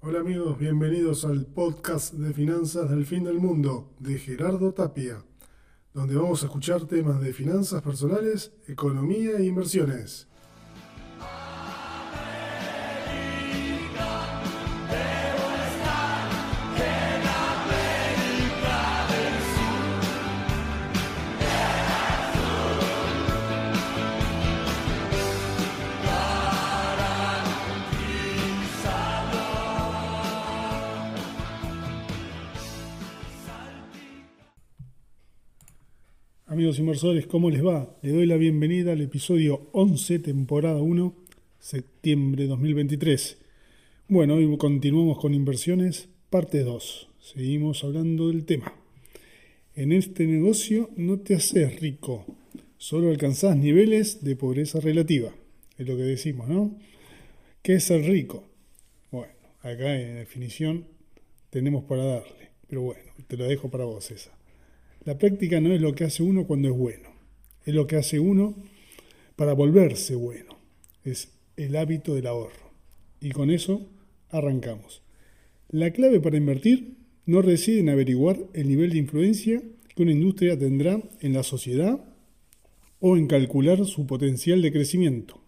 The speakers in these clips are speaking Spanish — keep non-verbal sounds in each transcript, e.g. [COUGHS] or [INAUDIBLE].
Hola amigos, bienvenidos al podcast de finanzas del fin del mundo de Gerardo Tapia, donde vamos a escuchar temas de finanzas personales, economía e inversiones. Amigos inversores, ¿cómo les va? Les doy la bienvenida al episodio 11, temporada 1, septiembre 2023. Bueno, hoy continuamos con inversiones, parte 2. Seguimos hablando del tema. En este negocio no te haces rico, solo alcanzás niveles de pobreza relativa. Es lo que decimos, ¿no? ¿Qué es ser rico? Bueno, acá en definición tenemos para darle, pero bueno, te lo dejo para vos esa. La práctica no es lo que hace uno cuando es bueno, es lo que hace uno para volverse bueno. Es el hábito del ahorro. Y con eso arrancamos. La clave para invertir no reside en averiguar el nivel de influencia que una industria tendrá en la sociedad o en calcular su potencial de crecimiento,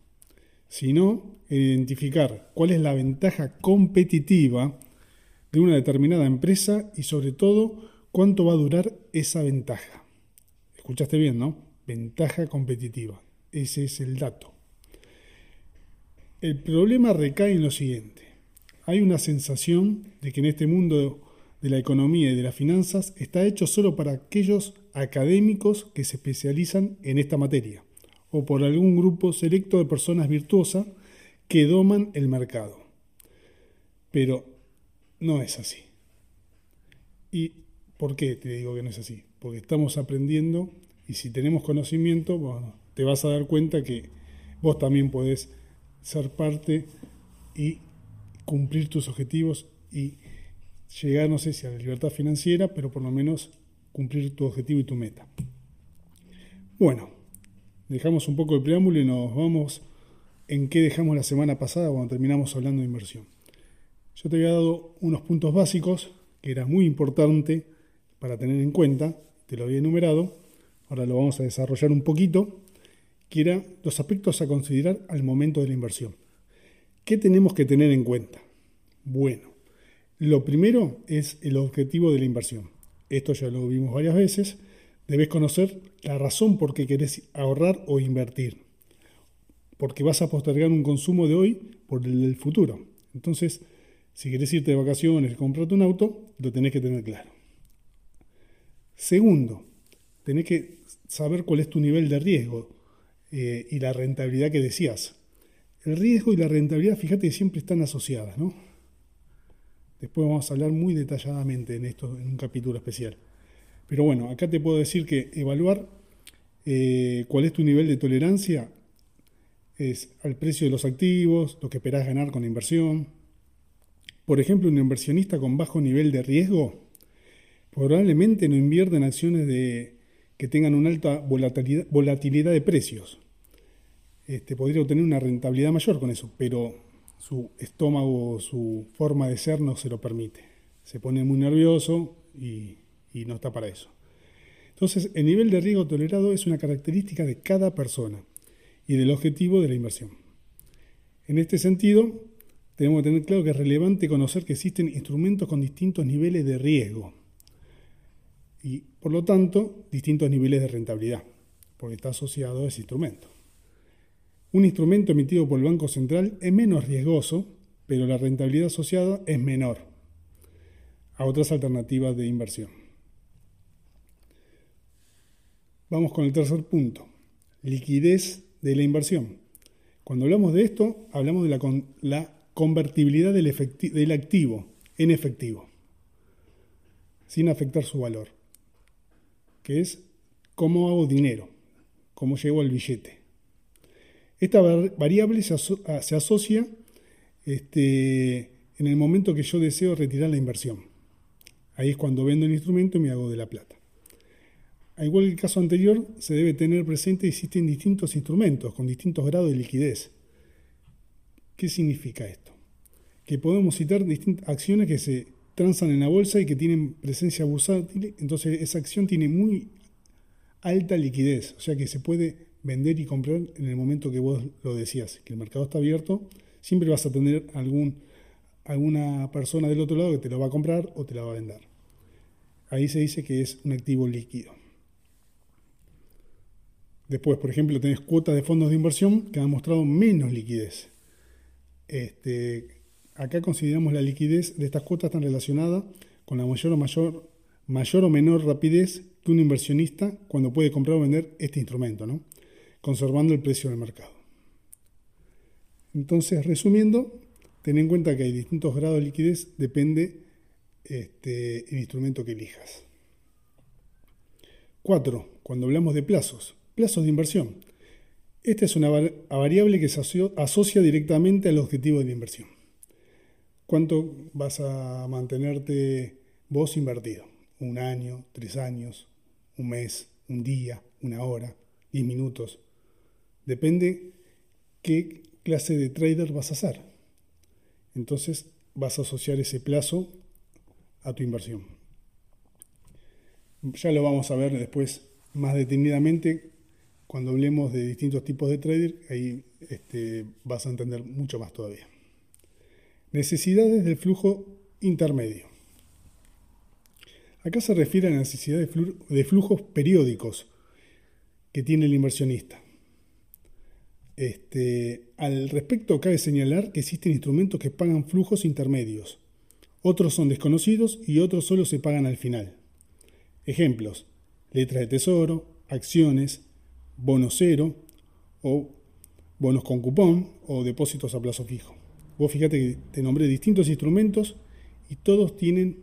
sino en identificar cuál es la ventaja competitiva de una determinada empresa y sobre todo ¿Cuánto va a durar esa ventaja? Escuchaste bien, ¿no? Ventaja competitiva. Ese es el dato. El problema recae en lo siguiente. Hay una sensación de que en este mundo de la economía y de las finanzas está hecho solo para aquellos académicos que se especializan en esta materia, o por algún grupo selecto de personas virtuosas que doman el mercado. Pero no es así. Y ¿Por qué te digo que no es así? Porque estamos aprendiendo y si tenemos conocimiento, bueno, te vas a dar cuenta que vos también podés ser parte y cumplir tus objetivos y llegar, no sé si a la libertad financiera, pero por lo menos cumplir tu objetivo y tu meta. Bueno, dejamos un poco de preámbulo y nos vamos en qué dejamos la semana pasada cuando terminamos hablando de inversión. Yo te había dado unos puntos básicos que era muy importante para tener en cuenta, te lo había enumerado, ahora lo vamos a desarrollar un poquito, que era los aspectos a considerar al momento de la inversión. ¿Qué tenemos que tener en cuenta? Bueno, lo primero es el objetivo de la inversión. Esto ya lo vimos varias veces. Debes conocer la razón por qué querés ahorrar o invertir. Porque vas a postergar un consumo de hoy por el del futuro. Entonces, si querés irte de vacaciones, comprarte un auto, lo tenés que tener claro. Segundo, tenés que saber cuál es tu nivel de riesgo eh, y la rentabilidad que decías. El riesgo y la rentabilidad, fíjate que siempre están asociadas, ¿no? Después vamos a hablar muy detalladamente en esto en un capítulo especial. Pero bueno, acá te puedo decir que evaluar eh, cuál es tu nivel de tolerancia es al precio de los activos, lo que esperás ganar con la inversión. Por ejemplo, un inversionista con bajo nivel de riesgo probablemente no invierte en acciones de, que tengan una alta volatilidad, de precios. Este, podría obtener una rentabilidad mayor con eso, pero su estómago, su forma de ser no se lo permite. Se pone muy nervioso y, y no está para eso. Entonces, el nivel de riesgo tolerado es una característica de cada persona y del objetivo de la inversión. En este sentido, tenemos que tener claro que es relevante conocer que existen instrumentos con distintos niveles de riesgo y por lo tanto distintos niveles de rentabilidad, porque está asociado a ese instrumento. Un instrumento emitido por el Banco Central es menos riesgoso, pero la rentabilidad asociada es menor a otras alternativas de inversión. Vamos con el tercer punto, liquidez de la inversión. Cuando hablamos de esto, hablamos de la, la convertibilidad del, del activo en efectivo, sin afectar su valor que es cómo hago dinero, cómo llego al billete. Esta variable se, asocia este, en el momento que yo deseo retirar la inversión. Ahí es cuando vendo el instrumento y me hago de la plata. Al igual que el caso anterior, se debe tener presente que existen distintos instrumentos con distintos grados de liquidez. ¿Qué significa esto? que podemos citar distintas acciones que se transan en la bolsa y que tienen presencia bursátil, entonces esa acción tiene muy alta liquidez, o sea que se puede vender y comprar en el momento que vos lo decías, que el mercado está abierto, siempre vas a tener algún, alguna persona del otro lado que te lo va a comprar o te la va a vender. Ahí se dice que es un activo líquido. Después, por ejemplo, tenés cuotas de fondos de inversión que han mostrado menos liquidez. Este, acá consideramos la liquidez de estas cuotas tan relacionada con la mayor o, menor rapidez que un inversionista cuando puede comprar o vender este instrumento, ¿no? conservando el precio del mercado. Entonces, resumiendo, ten en cuenta que hay distintos grados de liquidez, depende este, el instrumento que elijas. 4. Cuando hablamos de plazos, plazos de inversión. Esta es una variable que se asocia directamente al objetivo de la inversión. ¿Cuánto vas a mantenerte vos invertido? ¿Un año, tres años, un mes, un día, una hora, diez minutos? Depende qué clase de trader vas a ser. Entonces vas a asociar ese plazo a tu inversión. Ya lo vamos a ver después más detenidamente cuando hablemos de distintos tipos de trader, ahí este, vas a entender mucho más todavía. Necesidades del flujo intermedio. Acá se refiere a la necesidad de flujos periódicos que tiene el inversionista. Este, al respecto, cabe señalar que existen instrumentos que pagan flujos intermedios. Otros son desconocidos y otros solo se pagan al final. Ejemplos: letras de tesoro, acciones, bono cero o bonos con cupón o depósitos a plazo fijo. Vos fíjate que te nombré distintos instrumentos y todos tienen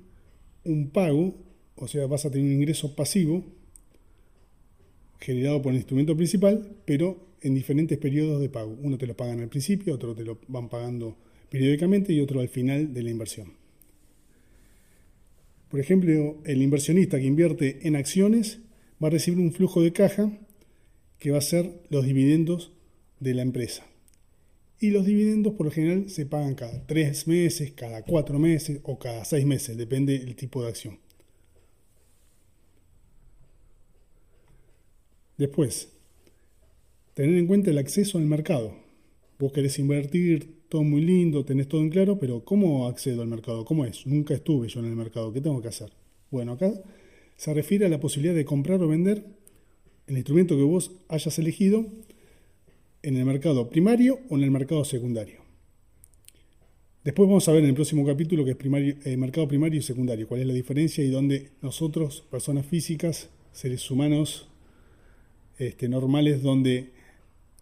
un pago, o sea, vas a tener un ingreso pasivo generado por el instrumento principal, pero en diferentes periodos de pago. Uno te lo pagan al principio, otro te lo van pagando periódicamente y otro al final de la inversión. Por ejemplo, el inversionista que invierte en acciones va a recibir un flujo de caja que va a ser los dividendos de la empresa. Y los dividendos por lo general se pagan cada tres meses, cada cuatro meses o cada seis meses, depende del tipo de acción. Después, tener en cuenta el acceso al mercado. Vos querés invertir, todo muy lindo, tenés todo en claro, pero ¿cómo accedo al mercado? ¿Cómo es? Nunca estuve yo en el mercado, ¿qué tengo que hacer? Bueno, acá se refiere a la posibilidad de comprar o vender el instrumento que vos hayas elegido en el mercado primario o en el mercado secundario. Después vamos a ver en el próximo capítulo qué es primario, eh, mercado primario y secundario, cuál es la diferencia y dónde nosotros, personas físicas, seres humanos este, normales, donde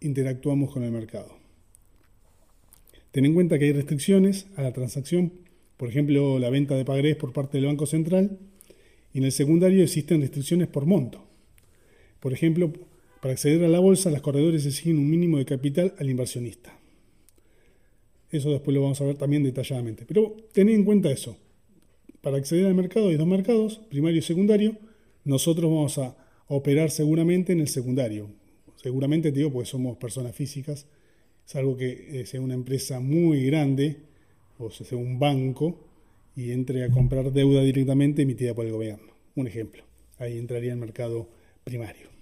interactuamos con el mercado. Ten en cuenta que hay restricciones a la transacción, por ejemplo, la venta de pagarés por parte del Banco Central, y en el secundario existen restricciones por monto. Por ejemplo, para acceder a la bolsa, los corredores exigen un mínimo de capital al inversionista. Eso después lo vamos a ver también detalladamente. Pero ten en cuenta eso. Para acceder al mercado hay dos mercados, primario y secundario. Nosotros vamos a operar seguramente en el secundario, seguramente te digo porque somos personas físicas, salvo que eh, sea una empresa muy grande o sea un banco y entre a comprar deuda directamente emitida por el gobierno. Un ejemplo, ahí entraría el mercado primario.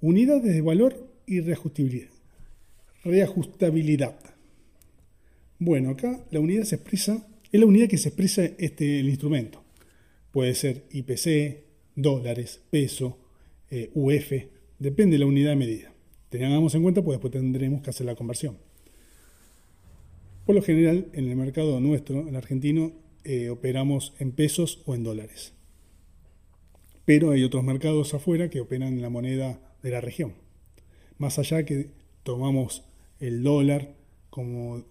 Unidades de valor y reajustabilidad. Reajustabilidad. Bueno, acá la unidad se expresa, es la unidad que se expresa este, el instrumento. Puede ser IPC, dólares, peso, eh, UF, Depende de la unidad de medida. Tengamos en cuenta, pues después tendremos que hacer la conversión. Por lo general, en el mercado nuestro, en el argentino, eh, operamos en pesos o en dólares. Pero hay otros mercados afuera que operan en la moneda de la región. Más allá que tomamos el dólar como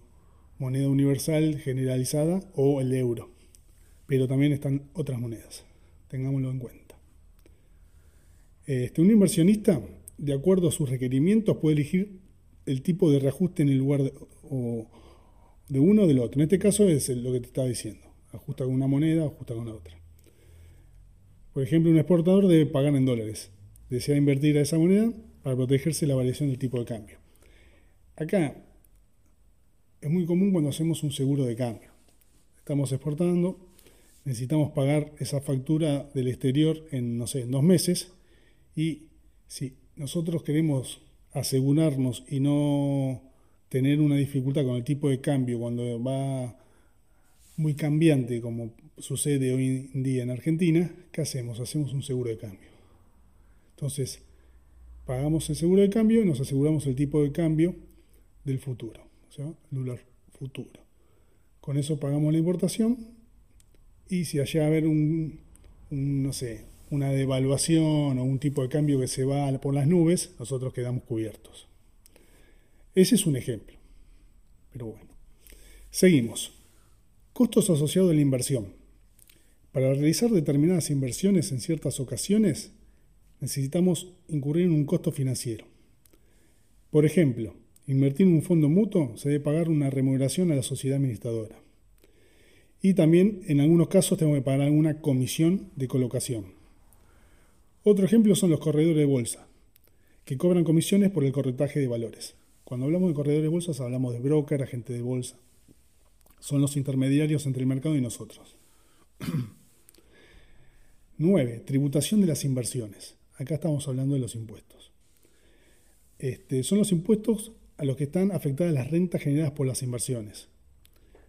moneda universal generalizada o el euro. Pero también están otras monedas. Tengámoslo en cuenta. Este, un inversionista, de acuerdo a sus requerimientos, puede elegir el tipo de reajuste en el lugar de, uno o del otro. En este caso es lo que te estaba diciendo. Ajusta con una moneda, ajusta con la otra. Por ejemplo, un exportador debe pagar en dólares. Desea invertir a esa moneda para protegerse la variación del tipo de cambio. Acá, es muy común cuando hacemos un seguro de cambio. Estamos exportando, necesitamos pagar esa factura del exterior en, no sé, en dos meses y si nosotros queremos asegurarnos y no tener una dificultad con el tipo de cambio cuando va muy cambiante como sucede hoy en día en Argentina, ¿qué hacemos? Hacemos un seguro de cambio. Entonces, pagamos el seguro de cambio y nos aseguramos el tipo de cambio del futuro, o sea, dólar futuro. Con eso pagamos la importación y si allá haber un, no sé, una devaluación o un tipo de cambio que se va por las nubes, nosotros quedamos cubiertos. Ese es un ejemplo. Pero bueno. Seguimos. Costos asociados a la inversión. Para realizar determinadas inversiones en ciertas ocasiones, necesitamos incurrir en un costo financiero. Por ejemplo, invertir en un fondo mutuo se debe pagar una remuneración a la sociedad administradora. Y también, en algunos casos, tengo que pagar alguna comisión de colocación. Otro ejemplo son los corredores de bolsa, que cobran comisiones por el corretaje de valores. Cuando hablamos de corredores de bolsas hablamos de broker, agente de bolsa. Son los intermediarios entre el mercado y nosotros. [CLEARS THROAT] 9. Tributación de las inversiones. Acá estamos hablando de los impuestos. Este, son los impuestos a los que están afectadas las rentas generadas por las inversiones,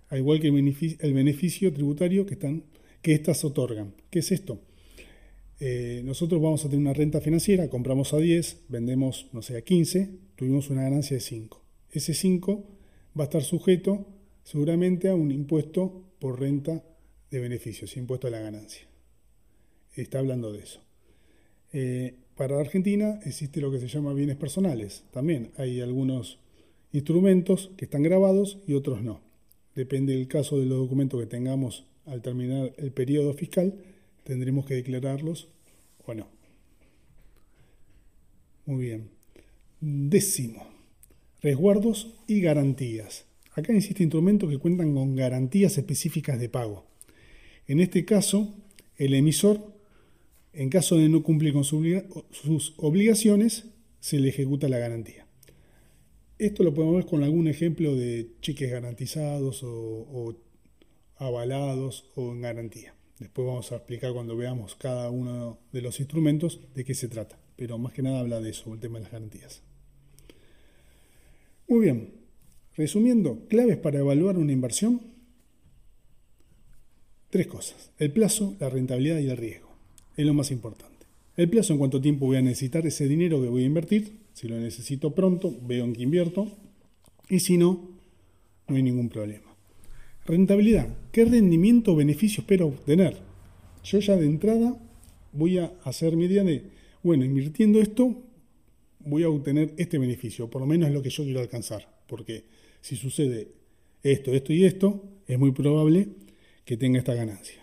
al igual que el beneficio, tributario que, están, que éstas otorgan. ¿Qué es esto? Eh, nosotros vamos a tener una renta financiera, compramos a 10, vendemos, no sé, a 15, tuvimos una ganancia de 5. Ese 5 va a estar sujeto seguramente a un impuesto por renta de beneficios, impuesto a la ganancia. Está hablando de eso. Eh, para Argentina existe lo que se llama bienes personales. También hay algunos instrumentos que están grabados y otros no. Depende del caso de los documentos que tengamos al terminar el periodo fiscal, tendremos que declararlos o no. Muy bien. Décimo, resguardos y garantías. Acá existe instrumentos que cuentan con garantías específicas de pago. En este caso, el emisor, en caso de no cumplir con sus obligaciones, se le ejecuta la garantía. Esto lo podemos ver con algún ejemplo de cheques garantizados o, o avalados o en garantía. Después vamos a explicar cuando veamos cada uno de los instrumentos de qué se trata. Pero más que nada habla de eso, el tema de las garantías. Muy bien. Resumiendo, claves para evaluar una inversión. Tres cosas. El plazo, la rentabilidad y el riesgo. Es lo más importante. El plazo, en cuánto tiempo voy a necesitar ese dinero que voy a invertir. Si lo necesito pronto, veo en qué invierto. Y si no, no hay ningún problema. Rentabilidad. ¿Qué rendimiento o beneficio espero obtener? Yo ya de entrada voy a hacer mi idea de, bueno, invirtiendo esto, voy a obtener este beneficio, por lo menos es lo que yo quiero alcanzar, porque si sucede esto, esto y esto, es muy probable que tenga esta ganancia.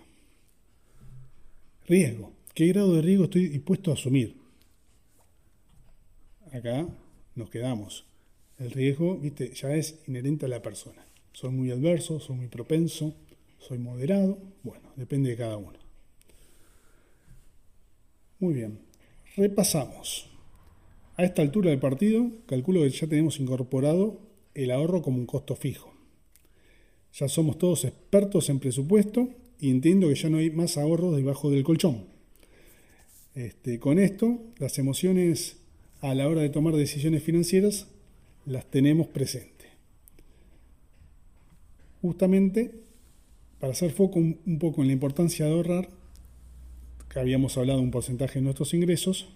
Riesgo. ¿Qué grado de riesgo estoy dispuesto a asumir? Acá nos quedamos. El riesgo, viste, ya es inherente a la persona. Soy muy adverso, soy muy propenso, soy moderado. Bueno, depende de cada uno. Muy bien, repasamos. A esta altura del partido, calculo que ya tenemos incorporado el ahorro como un costo fijo. Ya somos todos expertos en presupuesto y entiendo que ya no hay más ahorros debajo del colchón. Este, con esto, las emociones a la hora de tomar decisiones financieras las tenemos presentes justamente para hacer foco un, poco en la importancia de ahorrar, que habíamos hablado un porcentaje de nuestros ingresos,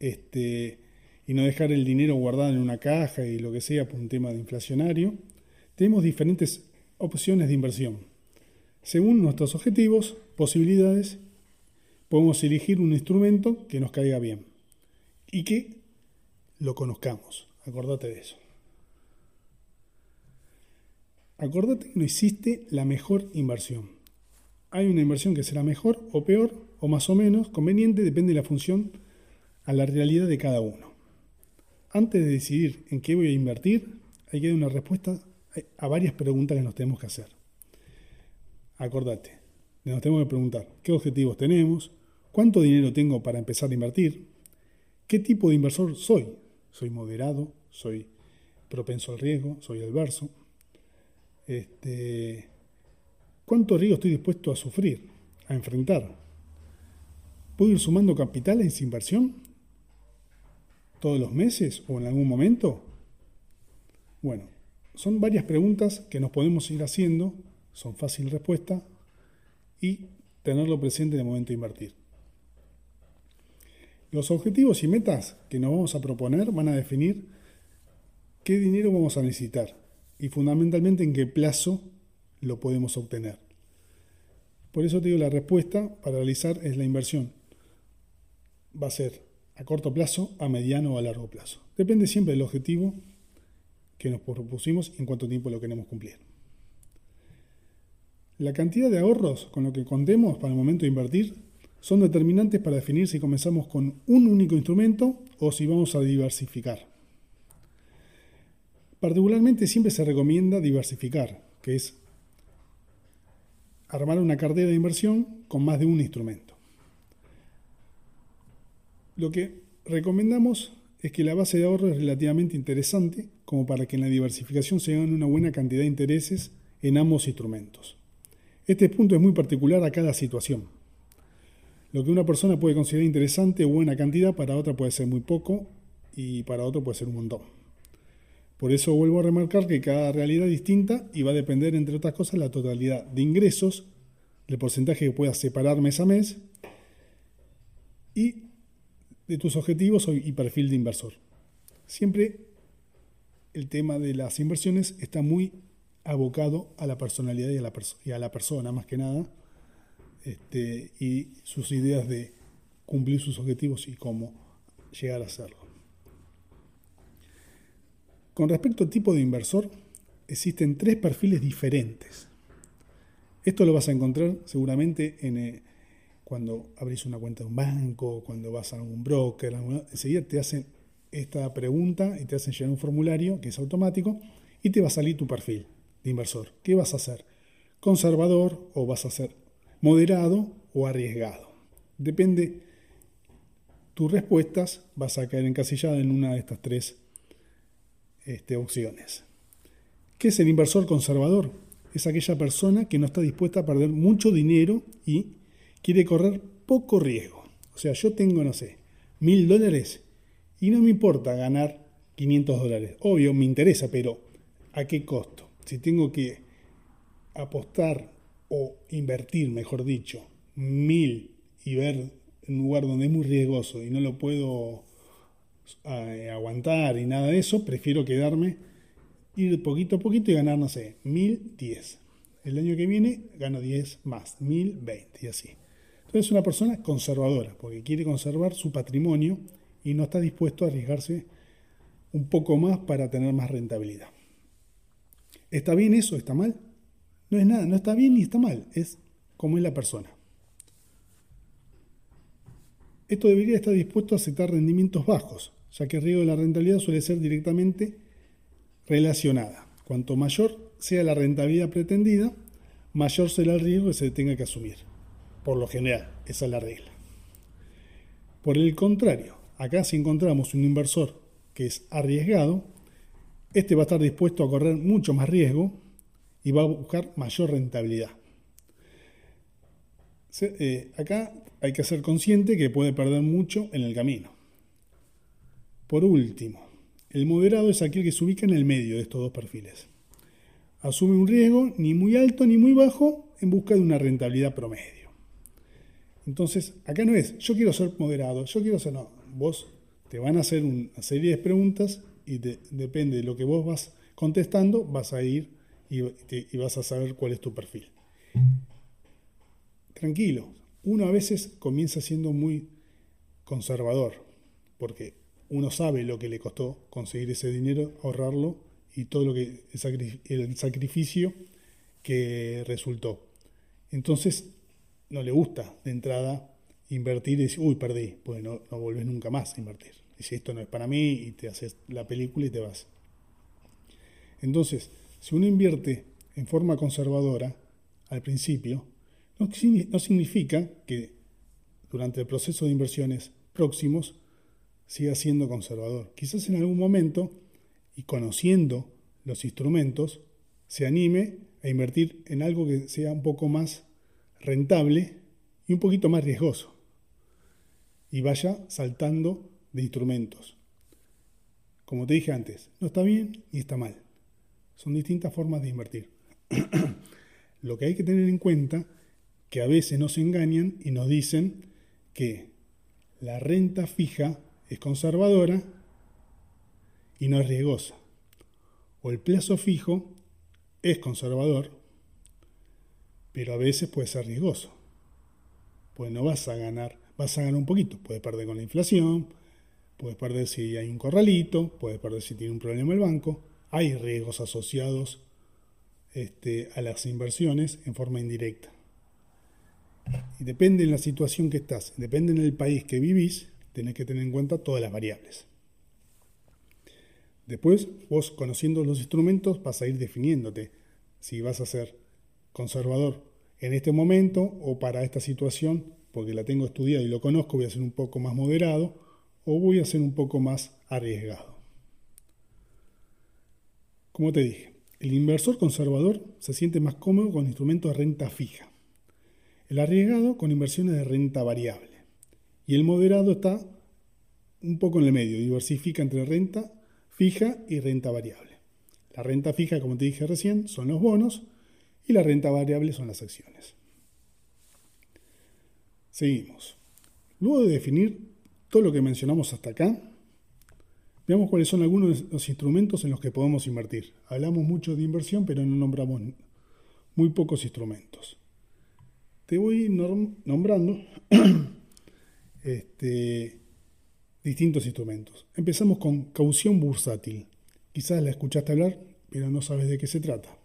este, y no dejar el dinero guardado en una caja y lo que sea por un tema de inflacionario, tenemos diferentes opciones de inversión. Según nuestros objetivos, posibilidades, podemos elegir un instrumento que nos caiga bien y que lo conozcamos. Acordate de eso. Acordate que no existe la mejor inversión. Hay una inversión que será mejor o peor o más o menos conveniente, depende de la función a la realidad de cada uno. Antes de decidir en qué voy a invertir, hay que dar una respuesta a varias preguntas que nos tenemos que hacer. Acordate, nos tenemos que preguntar qué objetivos tenemos, cuánto dinero tengo para empezar a invertir, qué tipo de inversor soy. ¿Soy moderado? ¿Soy propenso al riesgo, soy adverso. Este, ¿Cuánto riesgo estoy dispuesto a sufrir, a enfrentar? ¿Puedo ir sumando capital en inversión? ¿Todos los meses o en algún momento? Bueno, son varias preguntas que nos podemos ir haciendo, son fácil respuesta y tenerlo presente en el momento de invertir. Los objetivos y metas que nos vamos a proponer van a definir qué dinero vamos a necesitar y fundamentalmente en qué plazo lo podemos obtener. Por eso te digo, la respuesta para realizar es la inversión. Va a ser a corto plazo, a mediano o a largo plazo. Depende siempre del objetivo que nos propusimos y en cuánto tiempo lo queremos cumplir. La cantidad de ahorros con lo que contemos para el momento de invertir son determinantes para definir si comenzamos con un único instrumento o si vamos a diversificar. Particularmente siempre se recomienda diversificar, que es armar una cartera de inversión con más de un instrumento. Lo que recomendamos es que la base de ahorro es relativamente interesante como para que en la diversificación se gane una buena cantidad de intereses en ambos instrumentos. Este punto es muy particular a cada situación. Lo que una persona puede considerar interesante o buena cantidad, para otra puede ser muy poco y para otro puede ser un montón. Por eso vuelvo a remarcar que cada realidad es distinta y va a depender, entre otras cosas, la totalidad de ingresos, del porcentaje que puedas separar mes a mes y de tus objetivos y perfil de inversor. Siempre el tema de las inversiones está muy abocado a la personalidad y a la, y a la persona, más que nada, este, y sus ideas de cumplir sus objetivos y cómo llegar a hacerlo. Con respecto al tipo de inversor, existen tres perfiles diferentes. Esto lo vas a encontrar seguramente en, eh, cuando abrís una cuenta de un banco, cuando vas a algún broker, enseguida te hacen esta pregunta y te hacen llenar un formulario que es automático y te va a salir tu perfil de inversor. ¿Qué vas a hacer? ¿Conservador o vas a ser moderado o arriesgado? Depende tus respuestas, vas a caer encasillada en una de estas tres este, opciones. ¿Qué es el inversor conservador? Es aquella persona que no está dispuesta a perder mucho dinero y quiere correr poco riesgo. O sea, yo tengo, no sé, mil dólares y no me importa ganar 500 dólares. Obvio, me interesa, pero ¿a qué costo? Si tengo que apostar o invertir, mejor dicho, mil y ver un lugar donde es muy riesgoso y no lo puedo eh, aguantar y nada de eso, prefiero quedarme, ir poquito a poquito y ganar, no sé, mil diez. El año que viene gano 10 más, mil veinte y así. Entonces es una persona conservadora, porque quiere conservar su patrimonio y no está dispuesto a arriesgarse un poco más para tener más rentabilidad. ¿Está bien eso? ¿Está mal? No es nada, no está bien ni está mal, es como es la persona. Esto debería estar dispuesto a aceptar rendimientos bajos, ya que el riesgo de la rentabilidad suele ser directamente relacionada. Cuanto mayor sea la rentabilidad pretendida, mayor será el riesgo que se tenga que asumir por lo general, esa es la regla. Por el contrario, acá si encontramos un inversor que es arriesgado, este va a estar dispuesto a correr mucho más riesgo y va a buscar mayor rentabilidad. Eh, acá hay que ser consciente que puede perder mucho en el camino. Por último, el moderado es aquel que se ubica en el medio de estos dos perfiles. Asume un riesgo ni muy alto ni muy bajo en busca de una rentabilidad promedio. Entonces, acá no es, yo quiero ser moderado, yo quiero ser, no, vos te van a hacer una serie de preguntas y depende de lo que vos vas contestando, vas a ir y, vas a saber cuál es tu perfil. Tranquilo, uno a veces comienza siendo muy conservador, porque uno sabe lo que le costó conseguir ese dinero, ahorrarlo y todo lo que el sacrificio que resultó. Entonces no le gusta de entrada invertir y decir, uy, perdí, pues no, no volvés nunca más a invertir. Y si esto no es para mí, y te haces la película y te vas. Entonces, si uno invierte en forma conservadora al principio, no, significa que durante el proceso de inversiones próximos siga siendo conservador. Quizás en algún momento y conociendo los instrumentos, se anime a invertir en algo que sea un poco más rentable y un poquito más riesgoso. Y vaya saltando de instrumentos. Como te dije antes, no está bien ni está mal. Son distintas formas de invertir. [CLEARS THROAT] Lo que hay que tener en cuenta que a veces nos engañan y nos dicen que la renta fija es conservadora y no es riesgosa. O el plazo fijo es conservador, pero a veces puede ser riesgoso. Pues no vas a ganar, vas a ganar un poquito, puedes perder con la inflación, puedes perder si hay un corralito, puedes perder si tiene un problema el banco, hay riesgos asociados este, a las inversiones en forma indirecta. Y depende de la situación que estás, depende del país que vivís, tenés que tener en cuenta todas las variables. Después, vos conociendo los instrumentos vas a ir definiéndote si vas a ser conservador en este momento o para esta situación, porque la tengo estudiado y lo conozco, voy a ser un poco más moderado o voy a ser un poco más arriesgado. Como te dije, el inversor conservador se siente más cómodo con instrumentos de renta fija. El arriesgado con inversiones de renta variable. Y el moderado está un poco en el medio, diversifica entre renta fija y renta variable. La renta fija, como te dije recién, son los bonos y la renta variable son las acciones. Seguimos. Luego de definir todo lo que mencionamos hasta acá, veamos cuáles son algunos de los instrumentos en los que podemos invertir. Hablamos mucho de inversión, pero no nombramos muy pocos instrumentos te voy nombrando [COUGHS] este, distintos instrumentos. Empezamos con caución bursátil. Quizás la escuchaste hablar, pero no sabes de qué se trata.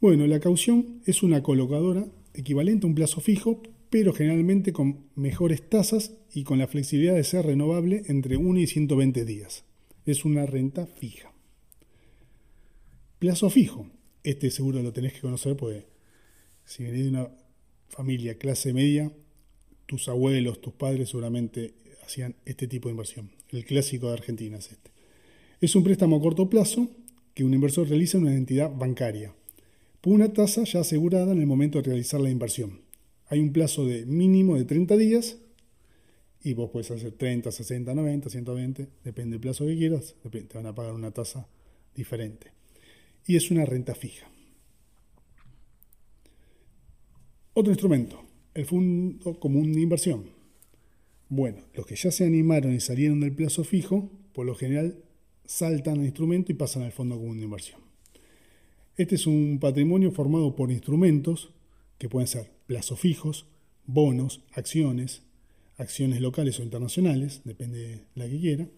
Bueno, la caución es una colocadora equivalente a un plazo fijo, pero generalmente con mejores tasas y con la flexibilidad de ser renovable entre 1 y 120 días. Es una renta fija. Plazo fijo. Este seguro lo tenés que conocer porque si venís de una familia clase media, tus abuelos, tus padres seguramente hacían este tipo de inversión. El clásico de Argentina es este. Es un préstamo a corto plazo que un inversor realiza en una entidad bancaria, por una tasa ya asegurada en el momento de realizar la inversión. Hay un plazo de mínimo de 30 días y vos puedes hacer 30, 60, 90, 120, depende del plazo que quieras, te van a pagar una tasa diferente. Y es una renta fija. Otro instrumento, el Fondo Común de Inversión. Bueno, los que ya se animaron y salieron del plazo fijo, por lo general saltan al instrumento y pasan al Fondo Común de Inversión. Este es un patrimonio formado por instrumentos que pueden ser plazos fijos, bonos, acciones, acciones locales o internacionales, depende de la que quiera,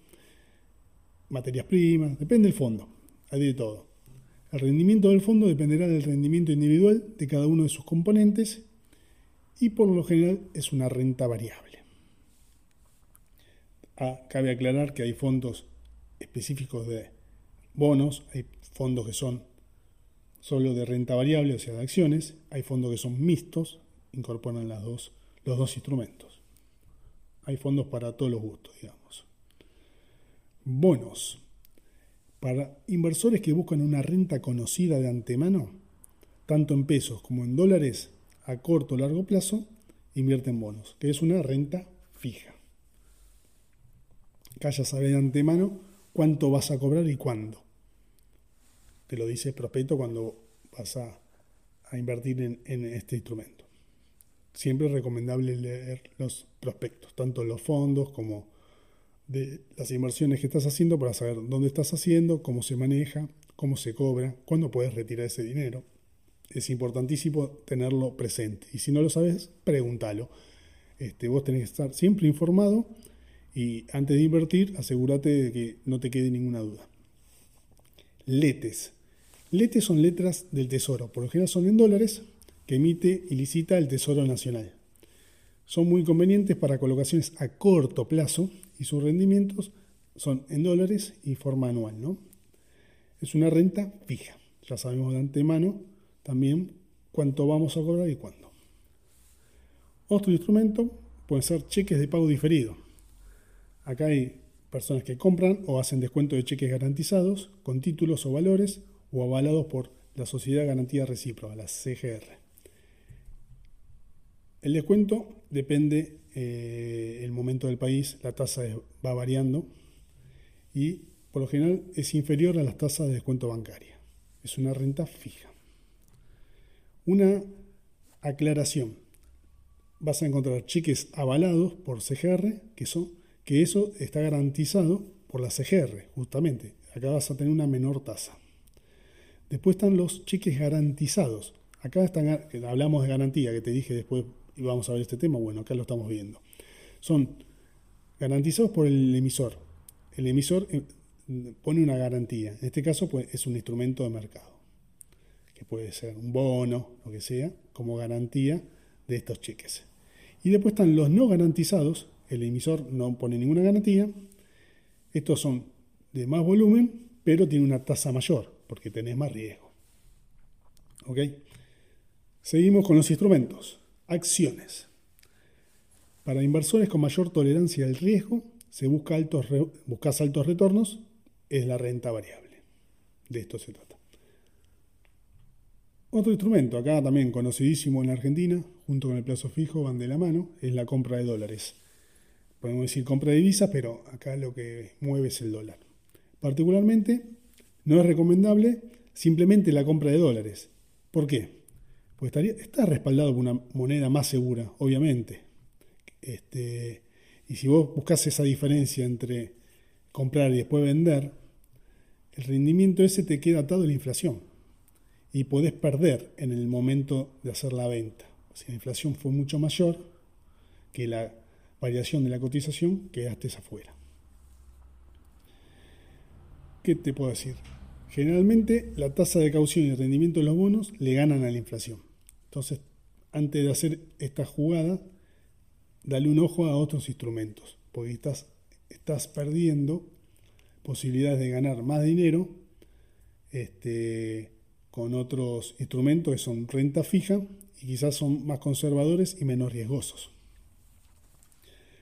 materias primas, depende del fondo, hay de todo. El rendimiento del fondo dependerá del rendimiento individual de cada uno de sus componentes y por lo general es una renta variable. Ah, cabe aclarar que hay fondos específicos de bonos, hay fondos que son solo de renta variable, o sea, de acciones, hay fondos que son mixtos, incorporan las dos, los dos instrumentos. Hay fondos para todos los gustos, digamos. Bonos. Para inversores que buscan una renta conocida de antemano, tanto en pesos como en dólares, a corto o largo plazo, invierte en bonos, que es una renta fija. Acá ya sabes de antemano cuánto vas a cobrar y cuándo. Te lo dice el prospecto cuando vas a, invertir en, este instrumento. Siempre es recomendable leer los prospectos, tanto los fondos como de las inversiones que estás haciendo para saber dónde estás haciendo, cómo se maneja, cómo se cobra, cuándo puedes retirar ese dinero es importantísimo tenerlo presente. Y si no lo sabes, pregúntalo. Este, vos tenés que estar siempre informado y antes de invertir, asegúrate de que no te quede ninguna duda. Letes. Letes son letras del Tesoro. Por lo general son en dólares que emite y licita el Tesoro Nacional. Son muy convenientes para colocaciones a corto plazo y sus rendimientos son en dólares y forma anual. ¿no? Es una renta fija. Ya sabemos de antemano también cuánto vamos a cobrar y cuándo. Otro instrumento puede ser cheques de pago diferido. Acá hay personas que compran o hacen descuento de cheques garantizados con títulos o valores o avalados por la Sociedad Garantía Recíproca, la CGR. El descuento depende eh, el momento del país, la tasa va variando y por lo general es inferior a las tasas de descuento bancaria. Es una renta fija. Una aclaración. Vas a encontrar cheques avalados por CGR, que, son, que eso está garantizado por la CGR, justamente. Acá vas a tener una menor tasa. Después están los cheques garantizados. Acá están, hablamos de garantía, que te dije después y vamos a ver este tema. Bueno, acá lo estamos viendo. Son garantizados por el emisor. El emisor eh, pone una garantía. En este caso pues, es un instrumento de mercado, que puede ser un bono, lo que sea, como garantía de estos cheques. Y después están los no garantizados. El emisor no pone ninguna garantía. Estos son de más volumen, pero tiene una tasa mayor, porque tenés más riesgo. ¿Ok? Seguimos con los instrumentos. Acciones. Para inversores con mayor tolerancia al riesgo, se busca altos buscas altos retornos, es la renta variable. De esto se trata. Otro instrumento, acá también conocidísimo en Argentina, junto con el plazo fijo, van de la mano, es la compra de dólares. Podemos decir compra de divisas, pero acá lo que mueve es el dólar. Particularmente, no es recomendable simplemente la compra de dólares. ¿Por qué? Pues estaría, está respaldado por una moneda más segura, obviamente. Este, y si vos buscas esa diferencia entre comprar y después vender, el rendimiento ese te queda atado a la inflación. Y podés perder en el momento de hacer la venta. Si la inflación fue mucho mayor que la variación de la cotización, quedaste afuera. ¿Qué te puedo decir? Generalmente la tasa de caución y el rendimiento de los bonos le ganan a la inflación. Entonces, antes de hacer esta jugada, dale un ojo a otros instrumentos, porque estás, estás perdiendo posibilidades de ganar más dinero este, con otros instrumentos que son renta fija y quizás son más conservadores y menos riesgosos.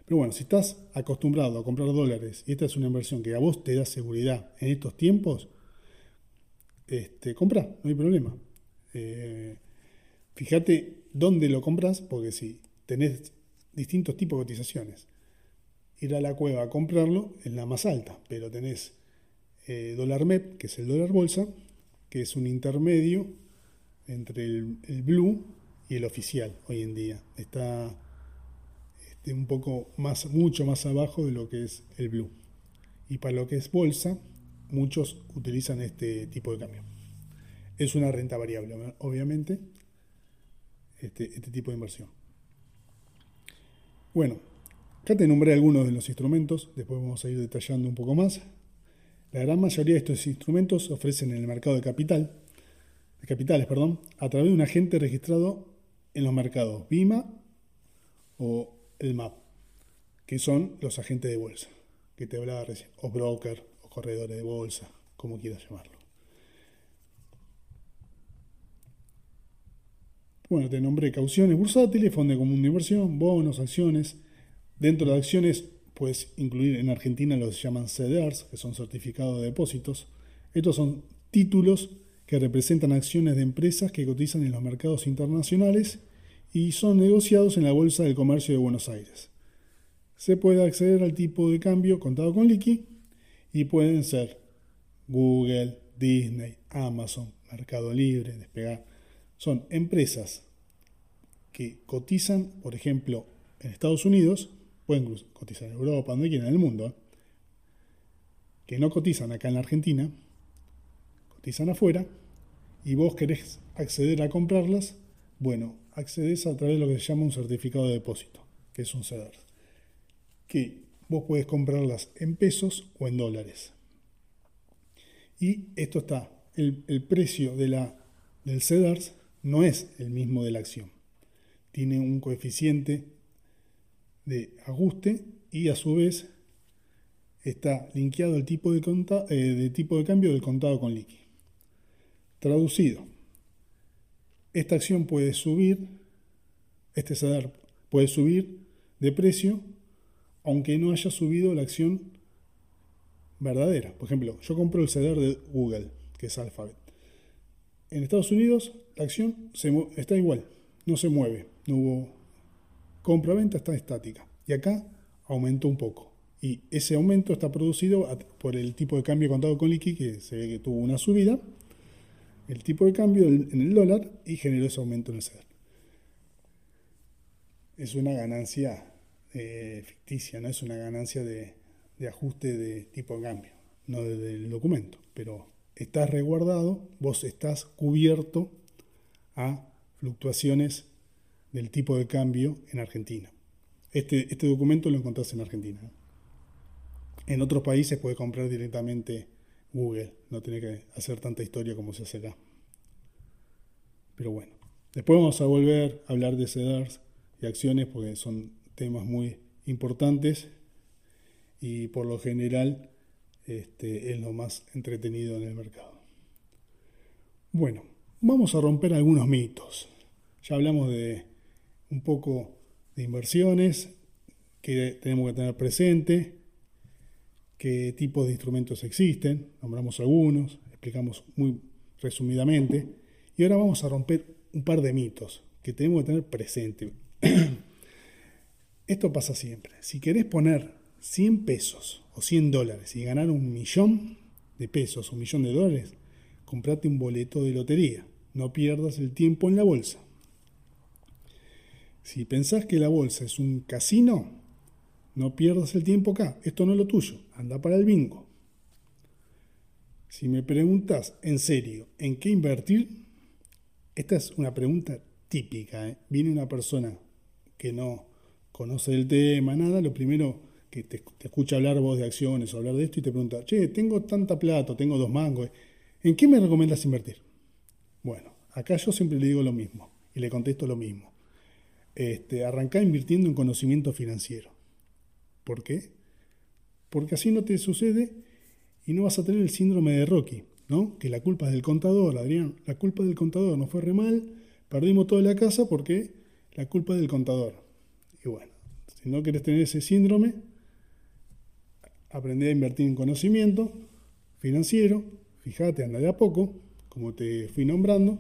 Pero bueno, si estás acostumbrado a comprar dólares y esta es una inversión que a vos te da seguridad en estos tiempos, este, compra, no hay problema. Eh, Fíjate dónde lo compras, porque si tenés distintos tipos de cotizaciones, ir a la cueva a comprarlo es la más alta, pero tenés eh, dólar MEP, que es el dólar bolsa, que es un intermedio entre el, blue y el oficial hoy en día. Está este, un poco más, mucho más abajo de lo que es el blue. Y para lo que es bolsa, muchos utilizan este tipo de cambio. Es una renta variable, obviamente, este, este, tipo de inversión. Bueno, acá te nombré algunos de los instrumentos, después vamos a ir detallando un poco más. La gran mayoría de estos instrumentos se ofrecen en el mercado de capital, de capitales, perdón, a través de un agente registrado en los mercados BIMA o el MAP, que son los agentes de bolsa, que te hablaba recién, o broker, o corredores de bolsa, como quieras llamarlo. Bueno, te nombré cauciones bursátiles, fondo común de inversión, bonos, acciones. Dentro de acciones puedes incluir en Argentina los que llaman CDRs, que son certificados de depósitos. Estos son títulos que representan acciones de empresas que cotizan en los mercados internacionales y son negociados en la Bolsa del Comercio de Buenos Aires. Se puede acceder al tipo de cambio contado con liqui y pueden ser Google, Disney, Amazon, Mercado Libre, Despegar son empresas que cotizan, por ejemplo, en Estados Unidos, pueden cotizar en Europa, donde quieran, en el mundo, que no cotizan acá en la Argentina, cotizan afuera, y vos querés acceder a comprarlas, bueno, accedes a través de lo que se llama un certificado de depósito, que es un CEDAR, que vos puedes comprarlas en pesos o en dólares. Y esto está, el, precio de la, del CEDARS no es el mismo de la acción. Tiene un coeficiente de ajuste y a su vez está linkeado el tipo de, eh, tipo de cambio del contado con liqui. Traducido, esta acción puede subir, este SADAR puede subir de precio aunque no haya subido la acción verdadera. Por ejemplo, yo compro el CDR de Google, que es Alphabet. En Estados Unidos la acción está igual, no se mueve, no hubo compra-venta, está estática. Y acá aumentó un poco. Y ese aumento está producido por el tipo de cambio contado con liqui, que se ve que tuvo una subida, el tipo de cambio en el dólar y generó ese aumento en el CDR. Es una ganancia eh, ficticia, no es una ganancia de, de ajuste de tipo de cambio, no del documento, pero estás resguardado, vos estás cubierto a fluctuaciones del tipo de cambio en Argentina. Este, este documento lo encontrás en Argentina. En otros países puedes comprar directamente Google, no tiene que hacer tanta historia como se hace acá. Pero bueno, después vamos a volver a hablar de CEDARS y acciones porque son temas muy importantes y por lo general este, es lo más entretenido en el mercado. Bueno, vamos a romper algunos mitos. Ya hablamos de un poco de inversiones que tenemos que tener presente, qué tipos de instrumentos existen, nombramos algunos, explicamos muy resumidamente, y ahora vamos a romper un par de mitos que tenemos que tener presente. [CLEARS THROAT] Esto pasa siempre. Si querés poner 100 pesos o 100 dólares y ganar un millón de pesos o un millón de dólares, comprate un boleto de lotería. No pierdas el tiempo en la bolsa. Si pensás que la bolsa es un casino, no pierdas el tiempo acá. Esto no es lo tuyo. Anda para el bingo. Si me preguntas en serio en qué invertir, esta es una pregunta típica. ¿eh? Viene una persona que no conoce el tema, nada, lo primero que te, escucha hablar vos de acciones o hablar de esto y te pregunta, che, tengo tanta plata, tengo dos mangos, ¿en qué me recomiendas invertir? Bueno, acá yo siempre le digo lo mismo y le contesto lo mismo. Este, arrancá invirtiendo en conocimiento financiero. ¿Por qué? Porque así no te sucede y no vas a tener el síndrome de Rocky, ¿no? Que la culpa es del contador, Adrián, la culpa del contador, no fue re mal, perdimos toda la casa porque la culpa es del contador. Y bueno, si no quieres tener ese síndrome, aprender a invertir en conocimiento financiero, fíjate, anda de a poco, como te fui nombrando,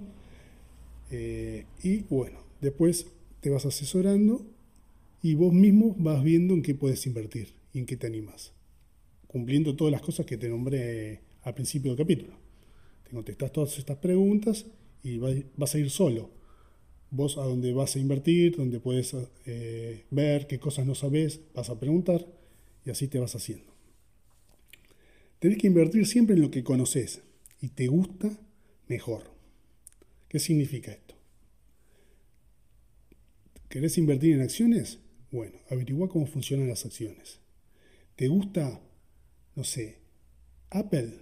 eh, y bueno, después te vas asesorando y vos mismo vas viendo en qué puedes invertir y en qué te animas, cumpliendo todas las cosas que te nombré al principio del capítulo. Te contestas todas estas preguntas y vas a ir solo. Vos a donde vas a invertir, donde puedes eh, ver qué cosas no sabes, vas a preguntar y así te vas haciendo. Tenés que invertir siempre en lo que conoces y te gusta mejor. ¿Qué significa esto? ¿Querés invertir en acciones? Bueno, averigua cómo funcionan las acciones. ¿Te gusta, no sé, Apple?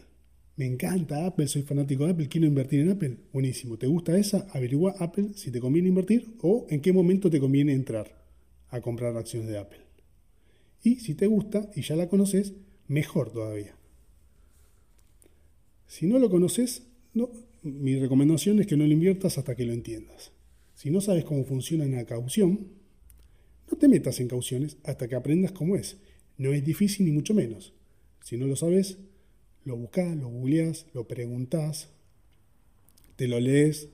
Me encanta Apple, soy fanático de Apple, quiero invertir en Apple. Buenísimo. ¿Te gusta esa? Averigua Apple si te conviene invertir o en qué momento te conviene entrar a comprar acciones de Apple. Y si te gusta y ya la conoces, mejor todavía. Si no lo conoces, no, mi recomendación es que no lo inviertas hasta que lo entiendas. Si no sabes cómo funciona una caución, no te metas en cauciones hasta que aprendas cómo es. No es difícil ni mucho menos. Si no lo sabes, lo buscas, lo googleás, lo preguntás, te lo lees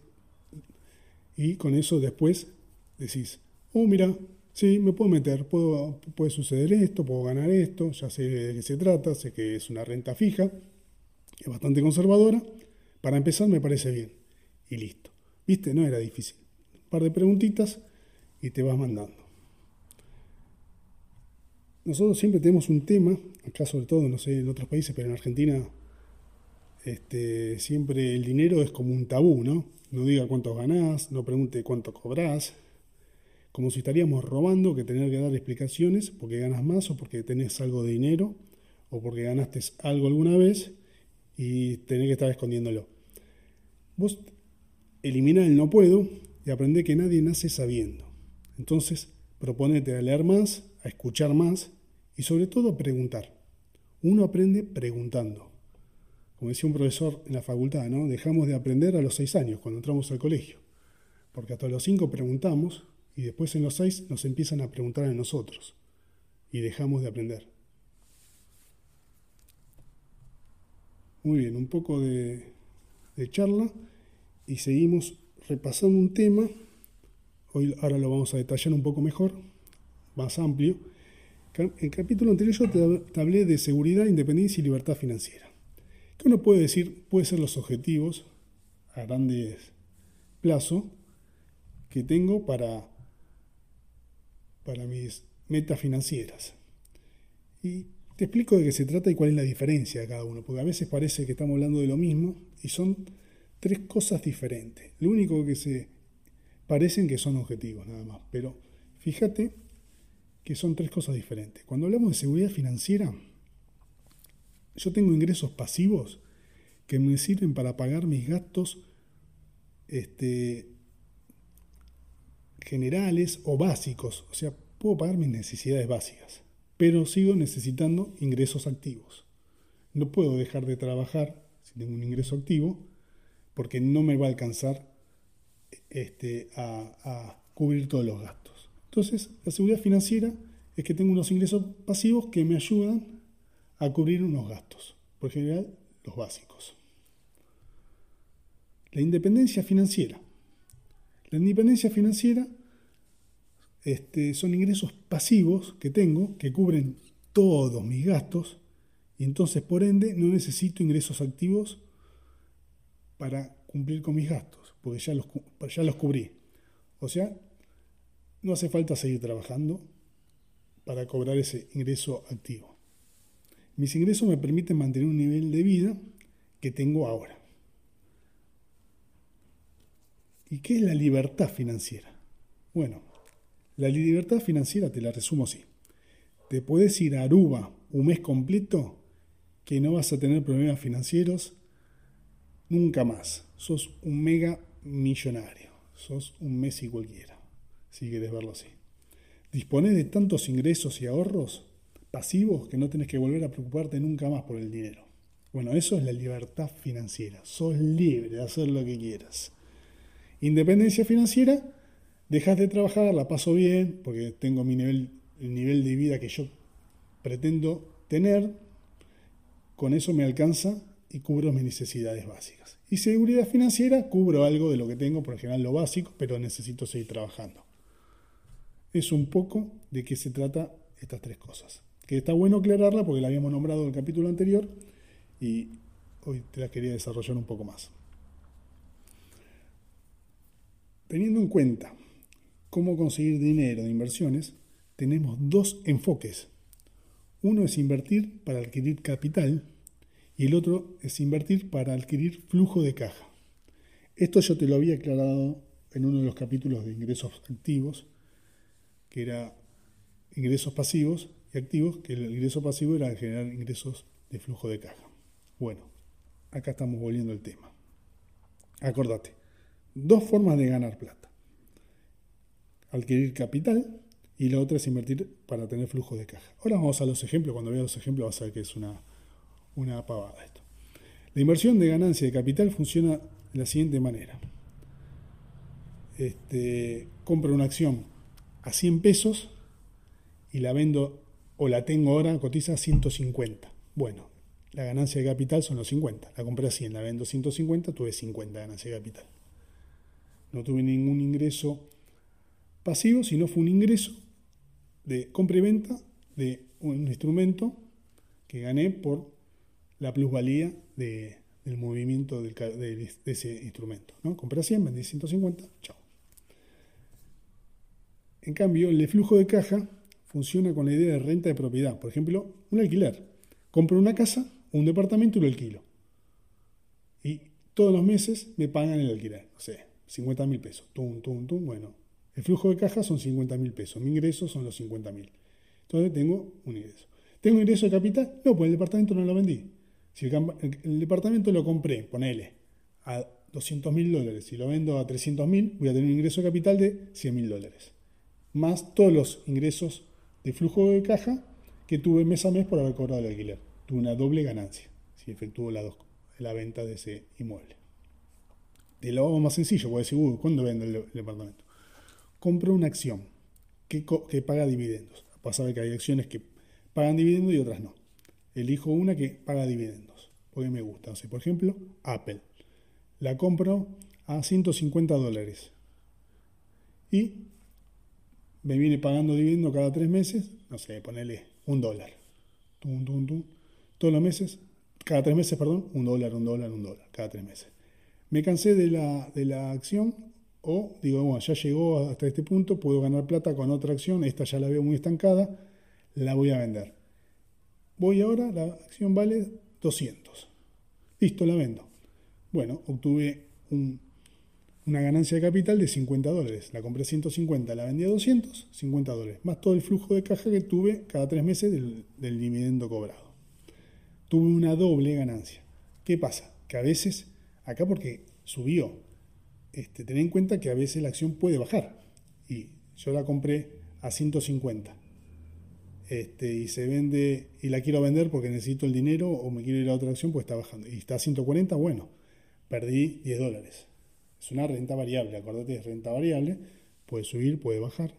y con eso después decís, oh mira, sí, me puedo meter, puedo, puede suceder esto, puedo ganar esto, ya sé de qué se trata, sé que es una renta fija, es bastante conservadora. Para empezar me parece bien. Y listo. ¿Viste? No era difícil. Un par de preguntitas y te vas mandando. Nosotros siempre tenemos un tema, acá sobre todo, no sé, en otros países, pero en Argentina este, siempre el dinero es como un tabú, ¿no? No diga cuánto ganás, no pregunte cuánto cobrás, como si estaríamos robando que tener que dar explicaciones porque ganas más o porque tenés algo de dinero o porque ganaste algo alguna vez y tener que estar escondiéndolo. Vos elimina el no puedo y aprende que nadie nace sabiendo. Entonces, proponete a leer más, a escuchar más y sobre todo a preguntar. Uno aprende preguntando. Como decía un profesor en la facultad, ¿no? Dejamos de aprender a los seis años, cuando entramos al colegio. Porque hasta los cinco preguntamos y después en los seis nos empiezan a preguntar a nosotros. Y dejamos de aprender. Muy bien, un poco de, charla y seguimos repasando un tema. Hoy, ahora lo vamos a detallar un poco mejor, más amplio. En el capítulo anterior yo te hablé de seguridad, independencia y libertad financiera. ¿Qué uno puede decir? Puede ser los objetivos a grandes plazo que tengo para, para mis metas financieras. Y te explico de qué se trata y cuál es la diferencia de cada uno, porque a veces parece que estamos hablando de lo mismo y son tres cosas diferentes. Lo único que se parecen que son objetivos nada más, pero fíjate que son tres cosas diferentes. Cuando hablamos de seguridad financiera, yo tengo ingresos pasivos que me sirven para pagar mis gastos este, generales o básicos, o sea, puedo pagar mis necesidades básicas, pero sigo necesitando ingresos activos. No puedo dejar de trabajar si tengo un ingreso activo porque no me va a alcanzar este, a, a cubrir todos los gastos. Entonces, la seguridad financiera es que tengo unos ingresos pasivos que me ayudan a cubrir unos gastos, por general los básicos. La independencia financiera. La independencia financiera este, son ingresos pasivos que tengo que cubren todos mis gastos y entonces por ende no necesito ingresos activos para cumplir con mis gastos, porque ya los, ya los cubrí. O sea, no hace falta seguir trabajando para cobrar ese ingreso activo. Mis ingresos me permiten mantener un nivel de vida que tengo ahora. ¿Y qué es la libertad financiera? Bueno, la libertad financiera te la resumo así. Te puedes ir a Aruba un mes completo que no vas a tener problemas financieros nunca más. Sos un mega millonario. Sos un Messi cualquiera, si quieres verlo así. Dispones de tantos ingresos y ahorros pasivos que no tenés que volver a preocuparte nunca más por el dinero. Bueno, eso es la libertad financiera. Sos libre de hacer lo que quieras. Independencia financiera dejas de trabajar, la paso bien, porque tengo mi nivel, el nivel de vida que yo pretendo tener, con eso me alcanza y cubro mis necesidades básicas. Y seguridad financiera, cubro algo de lo que tengo, por ejemplo lo básico, pero necesito seguir trabajando. Es un poco de qué se trata estas tres cosas. Que está bueno aclararla porque la habíamos nombrado en el capítulo anterior y hoy te la quería desarrollar un poco más. Teniendo en cuenta cómo conseguir dinero de inversiones, tenemos dos enfoques. Uno es invertir para adquirir capital y el otro es invertir para adquirir flujo de caja. Esto yo te lo había aclarado en uno de los capítulos de ingresos activos, que era ingresos pasivos y activos, que el ingreso pasivo era generar ingresos de flujo de caja. Bueno, acá estamos volviendo al tema. Acordate, dos formas de ganar plata adquirir capital y la otra es invertir para tener flujo de caja. Ahora vamos a los ejemplos. Cuando veas los ejemplos vas a ver que es una, una pavada esto. La inversión de ganancia de capital funciona de la siguiente manera. Este, compro una acción a 100 pesos y la vendo o la tengo ahora, cotiza a 150. Bueno, la ganancia de capital son los 50. La compré a 100, la vendo a 150, tuve 50 ganancia de capital. No tuve ningún ingreso pasivo, sino fue un ingreso de compra y venta de un instrumento que gané por la plusvalía de, del movimiento de, ese instrumento. ¿no? Compré 100, vendí 150, chao. En cambio, el flujo de caja funciona con la idea de renta de propiedad. Por ejemplo, un alquiler. Compro una casa, un departamento y lo alquilo. Y todos los meses me pagan el alquiler. No sé, 50 mil pesos. Tum, tum, tum. Bueno, el flujo de caja son 50 mil pesos, mi ingreso son los 50 mil. Entonces tengo un ingreso. ¿Tengo ingreso de capital? No, pues el departamento no lo vendí. Si el, departamento lo compré, ponele, a 200 mil dólares, si lo vendo a 300 mil, voy a tener un ingreso de capital de 100 mil dólares. Más todos los ingresos de flujo de caja que tuve mes a mes por haber cobrado el alquiler. Tuve una doble ganancia si efectuó la, venta de ese inmueble. De lo más sencillo, voy a decir, ¿cuándo vendo el departamento? Compro una acción que, paga dividendos. Pasa que hay acciones que pagan dividendos y otras no. Elijo una que paga dividendos. porque me gusta. O por ejemplo, Apple. La compro a 150 dólares. Y me viene pagando dividendo cada tres meses, no sé, ponele un dólar. Todos los meses, cada tres meses, perdón, un dólar, un dólar, un dólar, cada tres meses. Me cansé de la, de la acción o digo, bueno, ya llegó hasta este punto, puedo ganar plata con otra acción, esta ya la veo muy estancada, la voy a vender. Voy ahora, la acción vale 200. Listo, la vendo. Bueno, obtuve una ganancia de capital de 50 dólares. La compré 150, la vendí a 200, 50 dólares. Más todo el flujo de caja que tuve cada tres meses del, del dividendo cobrado. Tuve una doble ganancia. ¿Qué pasa? Que a veces, acá porque subió, este, en cuenta que a veces la acción puede bajar. Y yo la compré a 150 este, y se vende y la quiero vender porque necesito el dinero o me quiero ir a otra acción pues está bajando. Y está a 140, bueno, perdí 10 dólares. Es una renta variable, acuérdate, es renta variable, puede subir, puede bajar.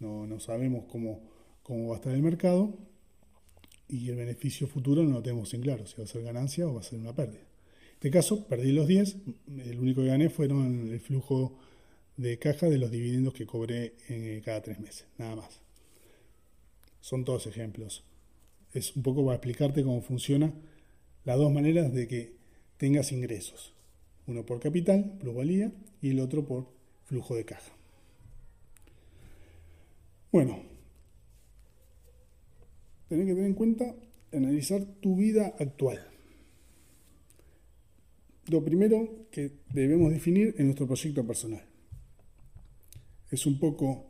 No, no sabemos cómo, cómo va a estar el mercado y el beneficio futuro no lo tenemos en claro, si va a ser ganancia o va a ser una pérdida. Este caso, perdí los 10, el único que gané fueron el flujo de caja de los dividendos que cobré en cada tres meses, nada más. Son todos ejemplos. Es un poco para explicarte cómo funciona las dos maneras de que tengas ingresos. Uno por capital, plusvalía, y el otro por flujo de caja. Bueno, tenés que tener en cuenta analizar tu vida actual. Lo primero que debemos definir es nuestro proyecto personal. Es un poco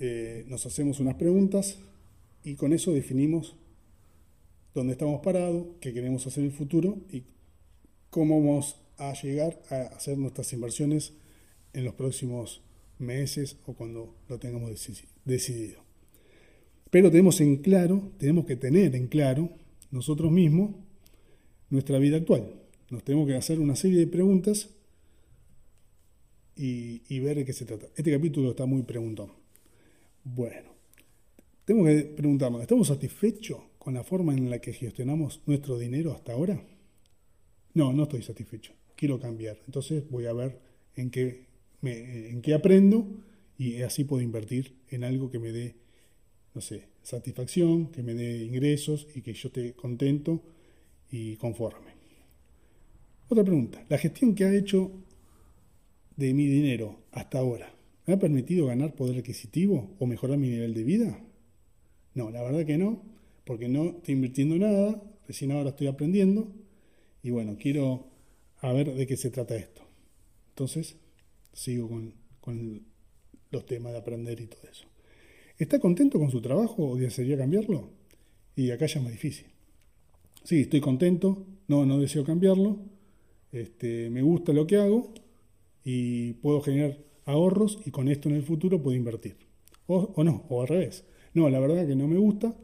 eh, nos hacemos unas preguntas y con eso definimos dónde estamos parados, qué queremos hacer en el futuro y cómo vamos a llegar a hacer nuestras inversiones en los próximos meses o cuando lo tengamos decidido. Pero tenemos en claro, tenemos que tener en claro nosotros mismos nuestra vida actual. Nos tenemos que hacer una serie de preguntas y, ver de qué se trata. Este capítulo está muy preguntón. Bueno, tengo que preguntarnos, ¿estamos satisfechos con la forma en la que gestionamos nuestro dinero hasta ahora? No, no estoy satisfecho. Quiero cambiar. Entonces voy a ver en qué, en qué aprendo y así puedo invertir en algo que me dé, no sé, satisfacción, que me dé ingresos y que yo esté contento y conforme. Otra pregunta. ¿La gestión que ha hecho de mi dinero hasta ahora ¿Me ha permitido ganar poder adquisitivo o mejorar mi nivel de vida? No, la verdad que no, porque no estoy invirtiendo nada, recién ahora estoy aprendiendo y bueno, quiero a ver de qué se trata esto. Entonces, sigo con, con los temas de aprender y todo eso. ¿Está contento con su trabajo o desearía cambiarlo? Y acá ya es más difícil. Sí, estoy contento, no, no deseo cambiarlo, este, me gusta lo que hago y puedo generar ahorros y con esto en el futuro puedo invertir. O, no, o al revés. No, la verdad que no me gusta,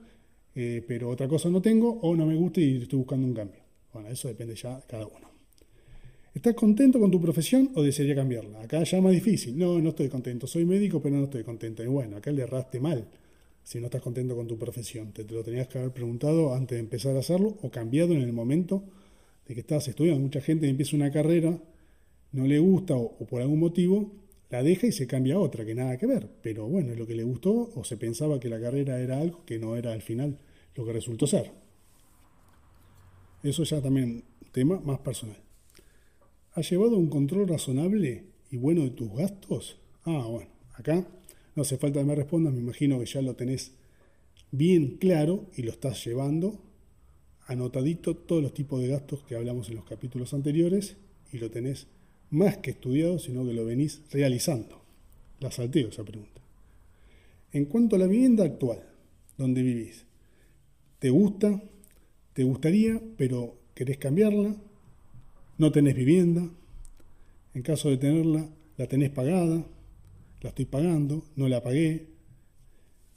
eh, pero otra cosa no tengo, o no me gusta y estoy buscando un cambio. Bueno, eso depende ya de cada uno. ¿Estás contento con tu profesión o desearía cambiarla? Acá ya más difícil. No, no estoy contento. Soy médico, pero no estoy contento. Y bueno, acá le erraste mal si no estás contento con tu profesión. Te, lo tenías que haber preguntado antes de empezar a hacerlo o cambiado en el momento de que estás estudiando. Mucha gente empieza una carrera, no le gusta o por algún motivo la deja y se cambia a otra, que nada que ver. Pero bueno, es lo que le gustó o se pensaba que la carrera era algo que no era al final lo que resultó ser. Eso ya también un tema más personal. ¿Has llevado un control razonable y bueno de tus gastos? Ah, bueno, acá no hace falta que me respondas, me imagino que ya lo tenés bien claro y lo estás llevando anotadito todos los tipos de gastos que hablamos en los capítulos anteriores y lo tenés más que estudiado, sino que lo venís realizando. La salteo esa pregunta. En cuanto a la vivienda actual, donde vivís, ¿te gusta? ¿Te gustaría, pero querés cambiarla? ¿No tenés vivienda? En caso de tenerla, ¿la tenés pagada? ¿La estoy pagando? ¿No la pagué?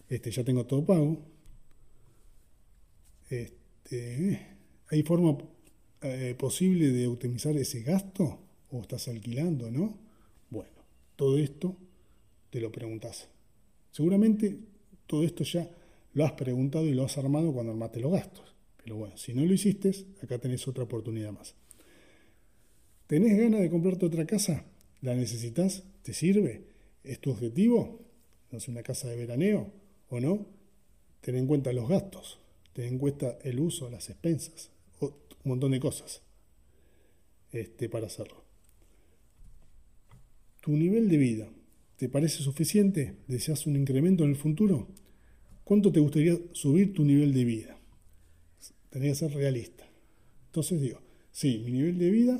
Este, ya tengo todo pago. Este, ¿Hay forma eh, posible de optimizar ese gasto? o estás alquilando, ¿no? Bueno, todo esto te lo preguntas. Seguramente todo esto ya lo has preguntado y lo has armado cuando armaste los gastos. Pero bueno, si no lo hiciste, acá tenés otra oportunidad más. ¿Tenés ganas de comprarte otra casa? ¿La necesitas? ¿Te sirve? ¿Es tu objetivo? ¿No es una casa de veraneo o no? Ten en cuenta los gastos, ten en cuenta el uso, las expensas, un montón de cosas este, para hacerlo. ¿Tu nivel de vida te parece suficiente? ¿Deseas un incremento en el futuro? ¿Cuánto te gustaría subir tu nivel de vida? Tenía que ser realista. Entonces digo, sí, mi nivel de vida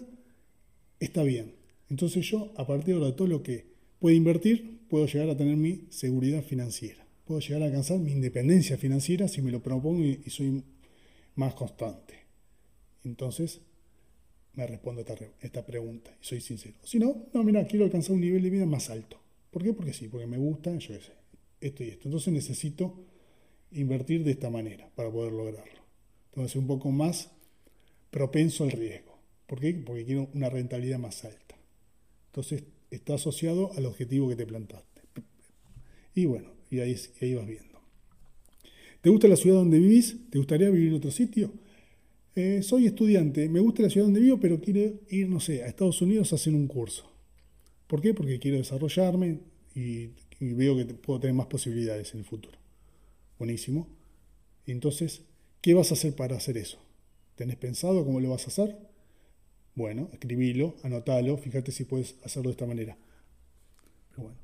está bien. Entonces yo, a partir de todo lo que puedo invertir, puedo llegar a tener mi seguridad financiera. Puedo llegar a alcanzar mi independencia financiera si me lo propongo y, soy más constante. Entonces, me respondo esta, esta pregunta y soy sincero. Si no, no, mira, quiero alcanzar un nivel de vida más alto. ¿Por qué? Porque sí, porque me gusta, yo sé, esto y esto. Entonces necesito invertir de esta manera para poder lograrlo. Entonces, un poco más propenso al riesgo. ¿Por qué? Porque quiero una rentabilidad más alta. Entonces está asociado al objetivo que te plantaste. Y bueno, y ahí, vas viendo. ¿Te gusta la ciudad donde vivís? ¿Te gustaría vivir en otro sitio? Eh, soy estudiante, me gusta la ciudad donde vivo, pero quiero ir, no sé, a Estados Unidos a hacer un curso. ¿Por qué? Porque quiero desarrollarme y, y veo que puedo tener más posibilidades en el futuro. Buenísimo. Entonces, ¿qué vas a hacer para hacer eso? ¿Tenés pensado cómo lo vas a hacer? Bueno, escribilo, anotalo, fíjate si puedes hacerlo de esta manera.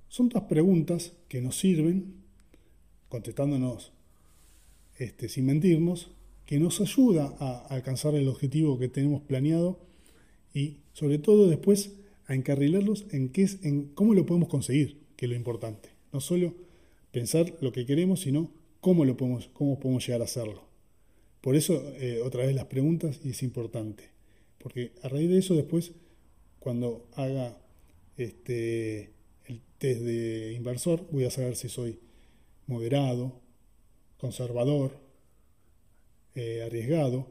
Son todas preguntas que nos sirven, contestándonos este, sin mentirnos, que nos ayuda a alcanzar el objetivo que tenemos planeado y sobre todo después a encarrilarlos en, qué es, en cómo lo podemos conseguir, que es lo importante. No solo pensar lo que queremos, sino cómo, lo podemos, cómo podemos llegar a hacerlo. Por eso, eh, otra vez las preguntas, y es importante. Porque a raíz de eso después, cuando haga este, el test de inversor, voy a saber si soy moderado, conservador, eh, arriesgado,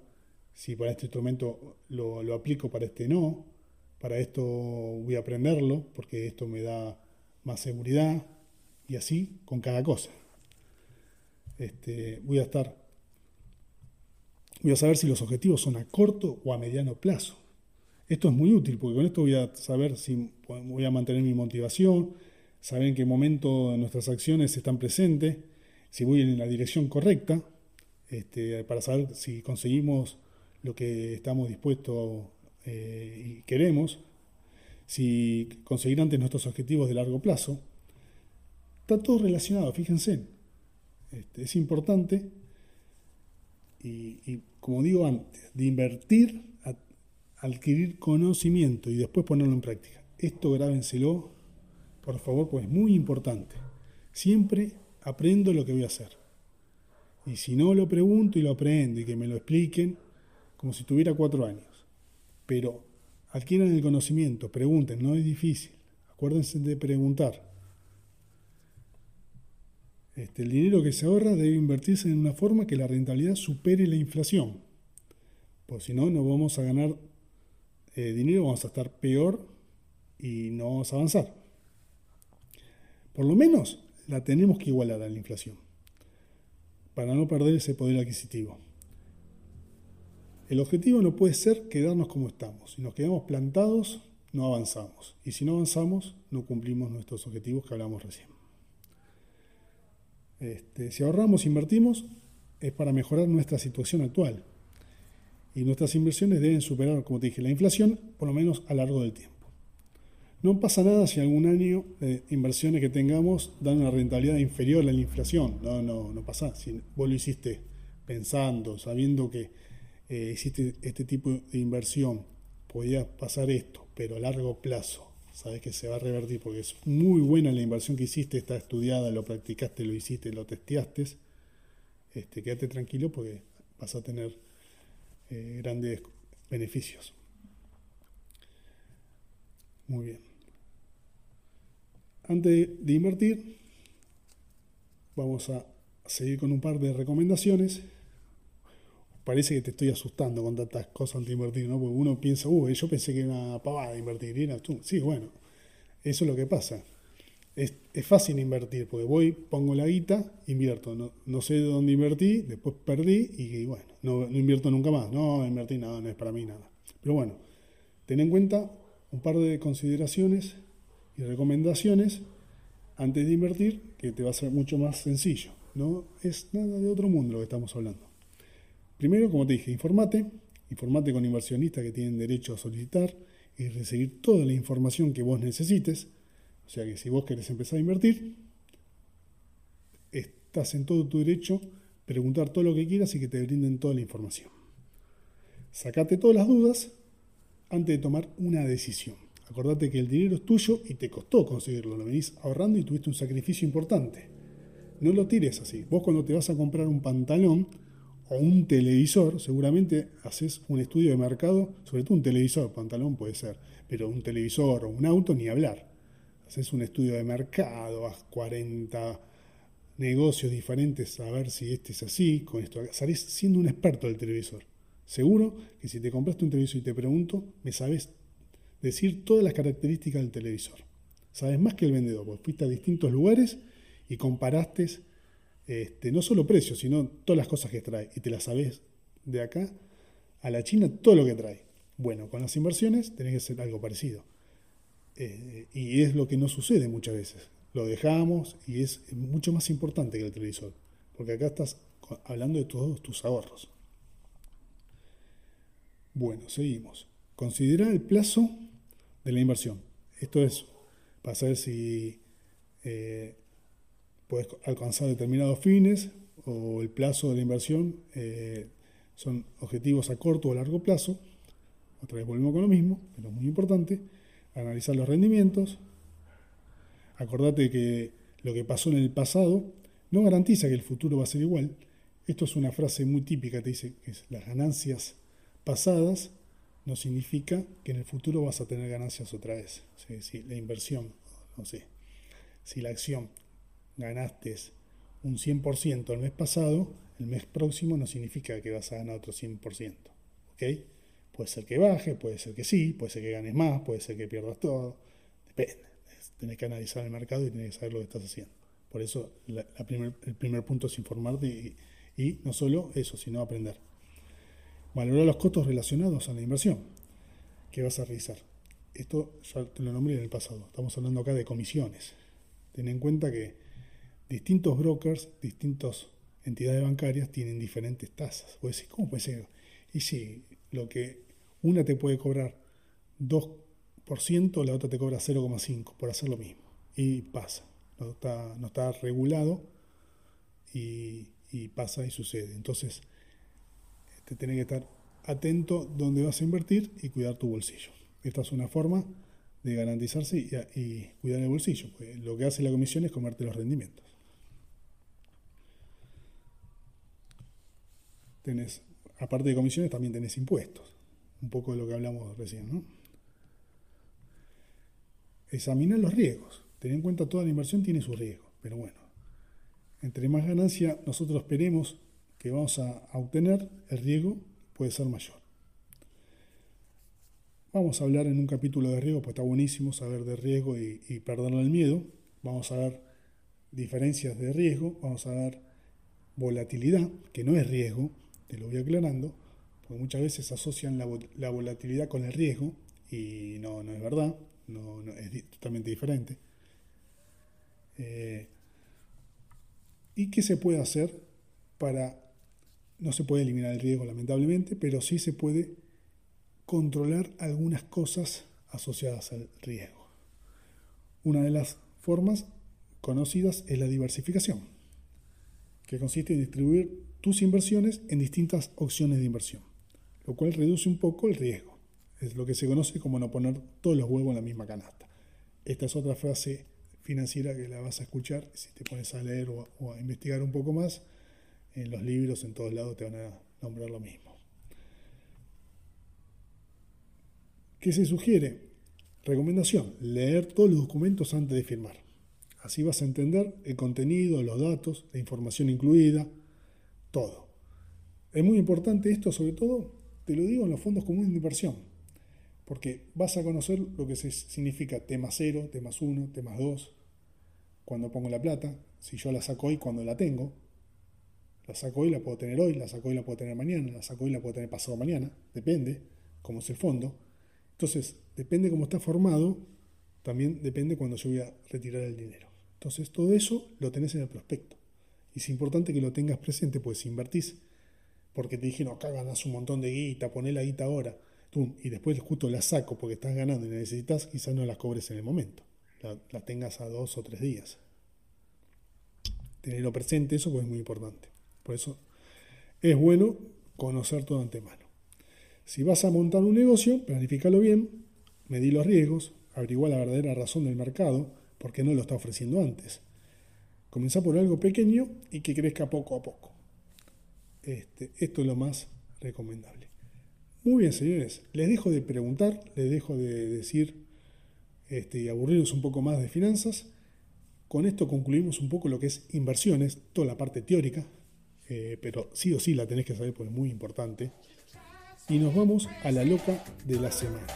si para este instrumento lo, lo, aplico, para este no, para esto voy a aprenderlo, porque esto me da más seguridad, y así con cada cosa. Este, voy a estar voy a saber si los objetivos son a corto o a mediano plazo. Esto es muy útil porque con esto voy a saber si voy a mantener mi motivación, saber en qué momento nuestras acciones están presentes, si voy en la dirección correcta, este, para saber si conseguimos lo que estamos dispuestos eh, y queremos, si conseguir antes nuestros objetivos de largo plazo. Está todo relacionado, fíjense. Este, es importante y, como digo antes, de invertir, adquirir conocimiento y después ponerlo en práctica. Esto grábenselo, por favor, pues es muy importante. Siempre aprendo lo que voy a hacer. Y si no lo pregunto y lo aprendo y que me lo expliquen, como si tuviera cuatro años. Pero adquieran el conocimiento, pregunten, no es difícil. Acuérdense de preguntar. Este, el dinero que se ahorra debe invertirse en una forma que la rentabilidad supere la inflación. Pues si no, no vamos a ganar eh, dinero, vamos a estar peor y no vamos a avanzar. Por lo menos la tenemos que igualar a la inflación para no perder ese poder adquisitivo. El objetivo no puede ser quedarnos como estamos. Si nos quedamos plantados, no avanzamos. Y si no avanzamos, no cumplimos nuestros objetivos que hablamos recién. Este, si ahorramos, invertimos, es para mejorar nuestra situación actual. Y nuestras inversiones deben superar, como te dije, la inflación, por lo menos a largo del tiempo. No pasa nada si algún año de inversiones que tengamos dan una rentabilidad inferior a la inflación. No, no, no pasa. Si vos lo hiciste pensando, sabiendo que eh, hiciste este tipo de inversión, podía pasar esto, pero a largo plazo sabes que se va a revertir porque es muy buena la inversión que hiciste, está estudiada, lo practicaste, lo hiciste, lo testeaste. Este, quédate tranquilo porque vas a tener eh, grandes beneficios. Muy bien. Antes de invertir, vamos a seguir con un par de recomendaciones parece que te estoy asustando con tantas cosas antes de invertir, ¿no? Porque uno piensa, uy, yo pensé que era una pavada invertir, y tú. Sí, bueno, eso es lo que pasa. es, fácil invertir, porque voy, pongo la guita, invierto, no, no sé dónde invertí, después perdí y, bueno, no, invierto nunca más, no invertí nada, no es para mí nada. Pero bueno, ten en cuenta un par de consideraciones y recomendaciones antes de invertir que te va a ser mucho más sencillo. No es nada de otro mundo lo que estamos hablando. Primero, como te dije, informate, informate con inversionistas que tienen derecho a solicitar y recibir toda la información que vos necesites. O sea que si vos querés empezar a invertir, estás en todo tu derecho preguntar todo lo que quieras y que te brinden toda la información. Sacate todas las dudas antes de tomar una decisión. Acordate que el dinero es tuyo y te costó conseguirlo, lo venís ahorrando y tuviste un sacrificio importante. No lo tires así. Vos cuando te vas a comprar un pantalón o un televisor, seguramente haces un estudio de mercado, sobre todo un televisor, pantalón puede ser, pero un televisor o un auto ni hablar. Haces un estudio de mercado, haz 40 negocios diferentes a ver si este es así, con esto. Salís siendo un experto del televisor. Seguro que si te compraste un televisor y te pregunto, me sabes decir todas las características del televisor. Sabes más que el vendedor, porque fuiste a distintos lugares y comparaste este, no solo precios, sino todas las cosas que trae. Y te las sabes de acá a la China todo lo que trae. Bueno, con las inversiones tenés que hacer algo parecido. Eh, y es lo que no sucede muchas veces. Lo dejamos y es mucho más importante que el televisor. Porque acá estás hablando de todos tus ahorros. Bueno, seguimos. Considera el plazo de la inversión. Esto es para saber si eh, puedes alcanzar determinados fines o el plazo de la inversión eh, son objetivos a corto o largo plazo. Otra vez volvemos con lo mismo, pero es muy importante. Analizar los rendimientos. Acordate que lo que pasó en el pasado no garantiza que el futuro va a ser igual. Esto es una frase muy típica, te dice que las ganancias pasadas no significa que en el futuro vas a tener ganancias otra vez. Si la inversión, no sé, si la acción ganaste un 100% el mes pasado, el mes próximo no significa que vas a ganar otro 100%. ¿Ok? Puede ser que baje, puede ser que sí, puede ser que ganes más, puede ser que pierdas todo. Depende. Tienes que analizar el mercado y tienes que saber lo que estás haciendo. Por eso el primer punto es informarte y no solo eso, sino aprender. Valorar los costos relacionados a la inversión que vas a realizar. Esto ya te lo nombré en el pasado. Estamos hablando acá de comisiones. Ten en cuenta que distintos brokers, distintas entidades bancarias tienen diferentes tasas. Puedes decir, ¿cómo puede ser? Y si lo que una te puede cobrar 2%, la otra te cobra 0,5% por hacer lo mismo. Y pasa. No está, no está regulado y pasa y sucede. Entonces, te que estar atento donde vas a invertir y cuidar tu bolsillo. Esta es una forma de garantizarse y, cuidar el bolsillo. Pues lo que hace la comisión es comerte los rendimientos. Tenés, aparte de comisiones, también tenés impuestos. Un poco de lo que hablamos recién, ¿no? Examina los riesgos. Ten en cuenta toda la inversión tiene su riesgo. Pero bueno, entre más ganancia nosotros esperemos que vamos a, obtener, el riesgo puede ser mayor. Vamos a hablar en un capítulo de riesgo, pues está buenísimo saber de riesgo y, y perderle el miedo. Vamos a ver diferencias de riesgo, vamos a ver volatilidad, que no es riesgo, te lo voy aclarando, porque muchas veces asocian la, volatilidad con el riesgo y no, no es verdad, no, es totalmente diferente. Eh, ¿Y qué se puede hacer para no se puede eliminar el riesgo, lamentablemente, pero sí se puede controlar algunas cosas asociadas al riesgo. Una de las formas conocidas es la diversificación, que consiste en distribuir tus inversiones en distintas opciones de inversión, lo cual reduce un poco el riesgo. Es lo que se conoce como no poner todos los huevos en la misma canasta. Esta es otra frase financiera que la vas a escuchar si te pones a leer o, o a investigar un poco más en los libros, en todos lados te van a nombrar lo mismo. ¿Qué se sugiere? Recomendación, leer todos los documentos antes de firmar. Así vas a entender el contenido, los datos, la información incluida, todo. Es muy importante esto, sobre todo, te lo digo en los fondos comunes de inversión, porque vas a conocer lo que significa tema 0, temas 1, temas 2, cuando pongo la plata, si yo la saco hoy cuando la tengo, la saco hoy, la puedo tener hoy, la saco hoy, la puedo tener mañana, la saco hoy, la puedo tener pasado mañana, depende cómo es el fondo. Entonces, depende cómo está formado, también depende cuando yo voy a retirar el dinero. Entonces, todo eso lo tenés en el prospecto. Y es importante que lo tengas presente, pues si invertís porque te dijeron, acá ganas un montón de guita, poné la guita ahora, y después justo la saco porque estás ganando y necesitas, quizás no las cobres en el momento, la, tengas a dos o tres días. Tenerlo presente, eso pues es muy importante. Por eso es bueno conocer todo antemano. Si vas a montar un negocio, planifícalo bien, medí los riesgos, averigua la verdadera razón del mercado, porque no lo está ofreciendo antes. Comenzá por algo pequeño y que crezca poco a poco. Este, esto es lo más recomendable. Muy bien, señores, les dejo de preguntar, les dejo de decir este, y aburrirnos un poco más de finanzas. Con esto concluimos un poco lo que es inversiones, toda la parte teórica, eh, pero sí o sí la tenés que saber porque es muy importante. Y nos vamos a la loca de la semana.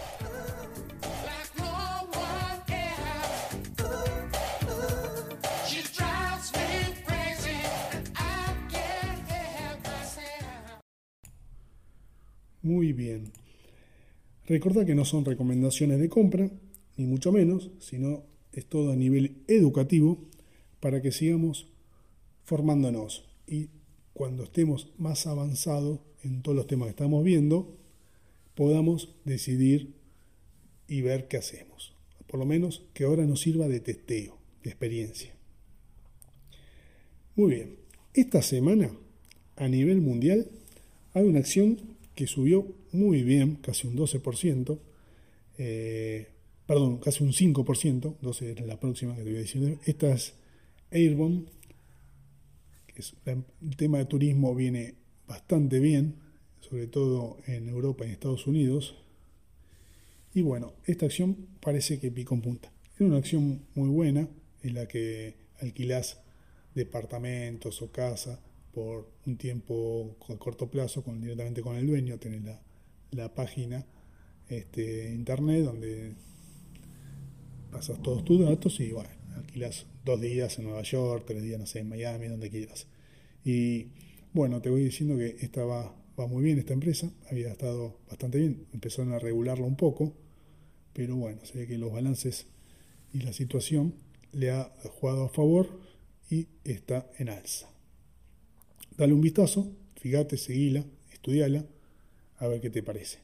Muy bien. Recordad que no son recomendaciones de compra, ni mucho menos, sino es todo a nivel educativo para que sigamos formándonos y cuando estemos más avanzados en todos los temas que estamos viendo, podamos decidir y ver qué hacemos. Por lo menos que ahora nos sirva de testeo, de experiencia. Muy bien, esta semana a nivel mundial hay una acción que subió muy bien, casi un 12%, eh, perdón, casi un 5%, 12 es la próxima que te voy a decir. Esta es Airbomb, el tema de turismo viene bastante bien, sobre todo en Europa y en Estados Unidos. Y bueno, esta acción parece que picó en punta. Es una acción muy buena en la que alquilás departamentos o casa por un tiempo a corto plazo directamente con el dueño, tenés la, la página este, internet donde pasas todos tus datos y bueno, alquilas dos días en Nueva York, tres días, no sé, en Miami, donde quieras. Y bueno, te voy diciendo que esta va, muy bien, esta empresa, había estado bastante bien, empezaron a regularla un poco, pero bueno, se ve que los balances y la situación le ha jugado a favor y está en alza. Dale un vistazo, fíjate, seguila, estudiala, a ver qué te parece.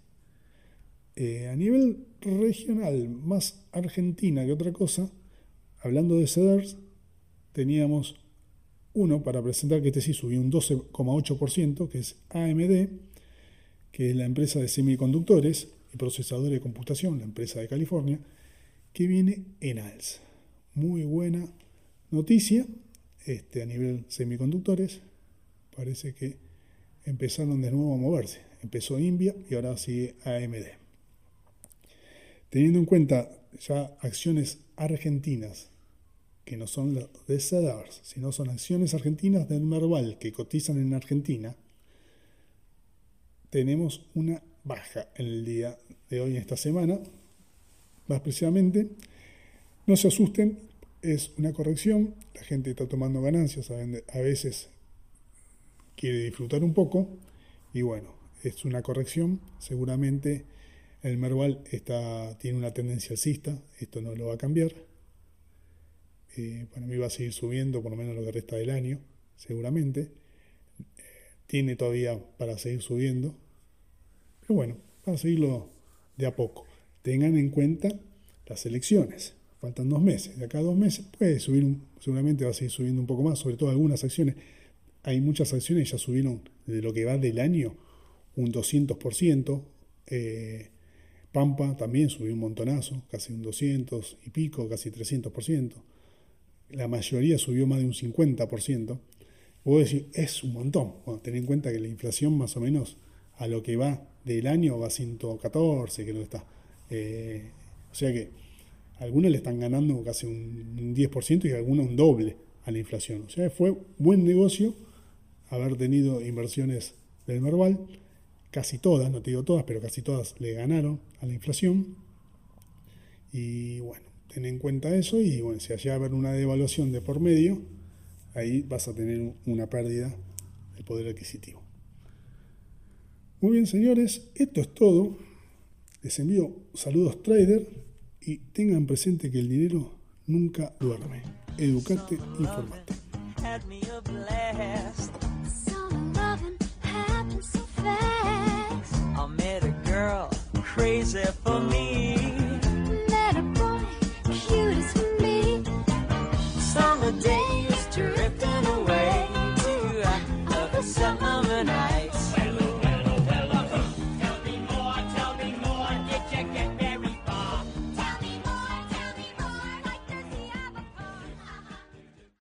Eh, a nivel regional, más Argentina que otra cosa, hablando de CEDERS, teníamos uno para presentar que este sí subió un 12,8%, que es AMD, que es la empresa de semiconductores y procesadores de computación, la empresa de California, que viene en alza. Muy buena noticia este, a nivel semiconductores parece que empezaron de nuevo a moverse. Empezó India y ahora sigue AMD. Teniendo en cuenta ya acciones argentinas, que no son las de CEDARS, sino son acciones argentinas del Merval que cotizan en Argentina, tenemos una baja en el día de hoy, en esta semana. Más precisamente, no se asusten, es una corrección, la gente está tomando ganancias, a veces quiere disfrutar un poco y bueno, es una corrección, seguramente el Merval está, tiene una tendencia alcista, esto no lo va a cambiar. Para mí va a seguir subiendo por lo menos lo que resta del año, seguramente. Eh, tiene todavía para seguir subiendo, pero bueno, para seguirlo de a poco. Tengan en cuenta las elecciones, faltan dos meses, de acá a dos meses puede subir, seguramente va a seguir subiendo un poco más, sobre todo algunas acciones hay muchas acciones que ya subieron desde lo que va del año un 200%. Eh, Pampa también subió un montonazo, casi un 200 y pico, casi 300%. La mayoría subió más de un 50%. Puedo decir, es un montón. Bueno, en cuenta que la inflación más o menos a lo que va del año va a 114, que no está. Eh, o sea que algunos le están ganando casi un 10% y algunos un doble a la inflación. O sea, fue buen negocio haber tenido inversiones del Merval, casi todas, no te digo todas, pero casi todas le ganaron a la inflación. Y bueno, ten en cuenta eso y bueno, si allá haber una devaluación de por medio, ahí vas a tener una pérdida de poder adquisitivo. Muy bien, señores, esto es todo. Les envío saludos trader y tengan presente que el dinero nunca duerme. Educate, informate. crazy for me. summer day is drifting away to uh, a summer night.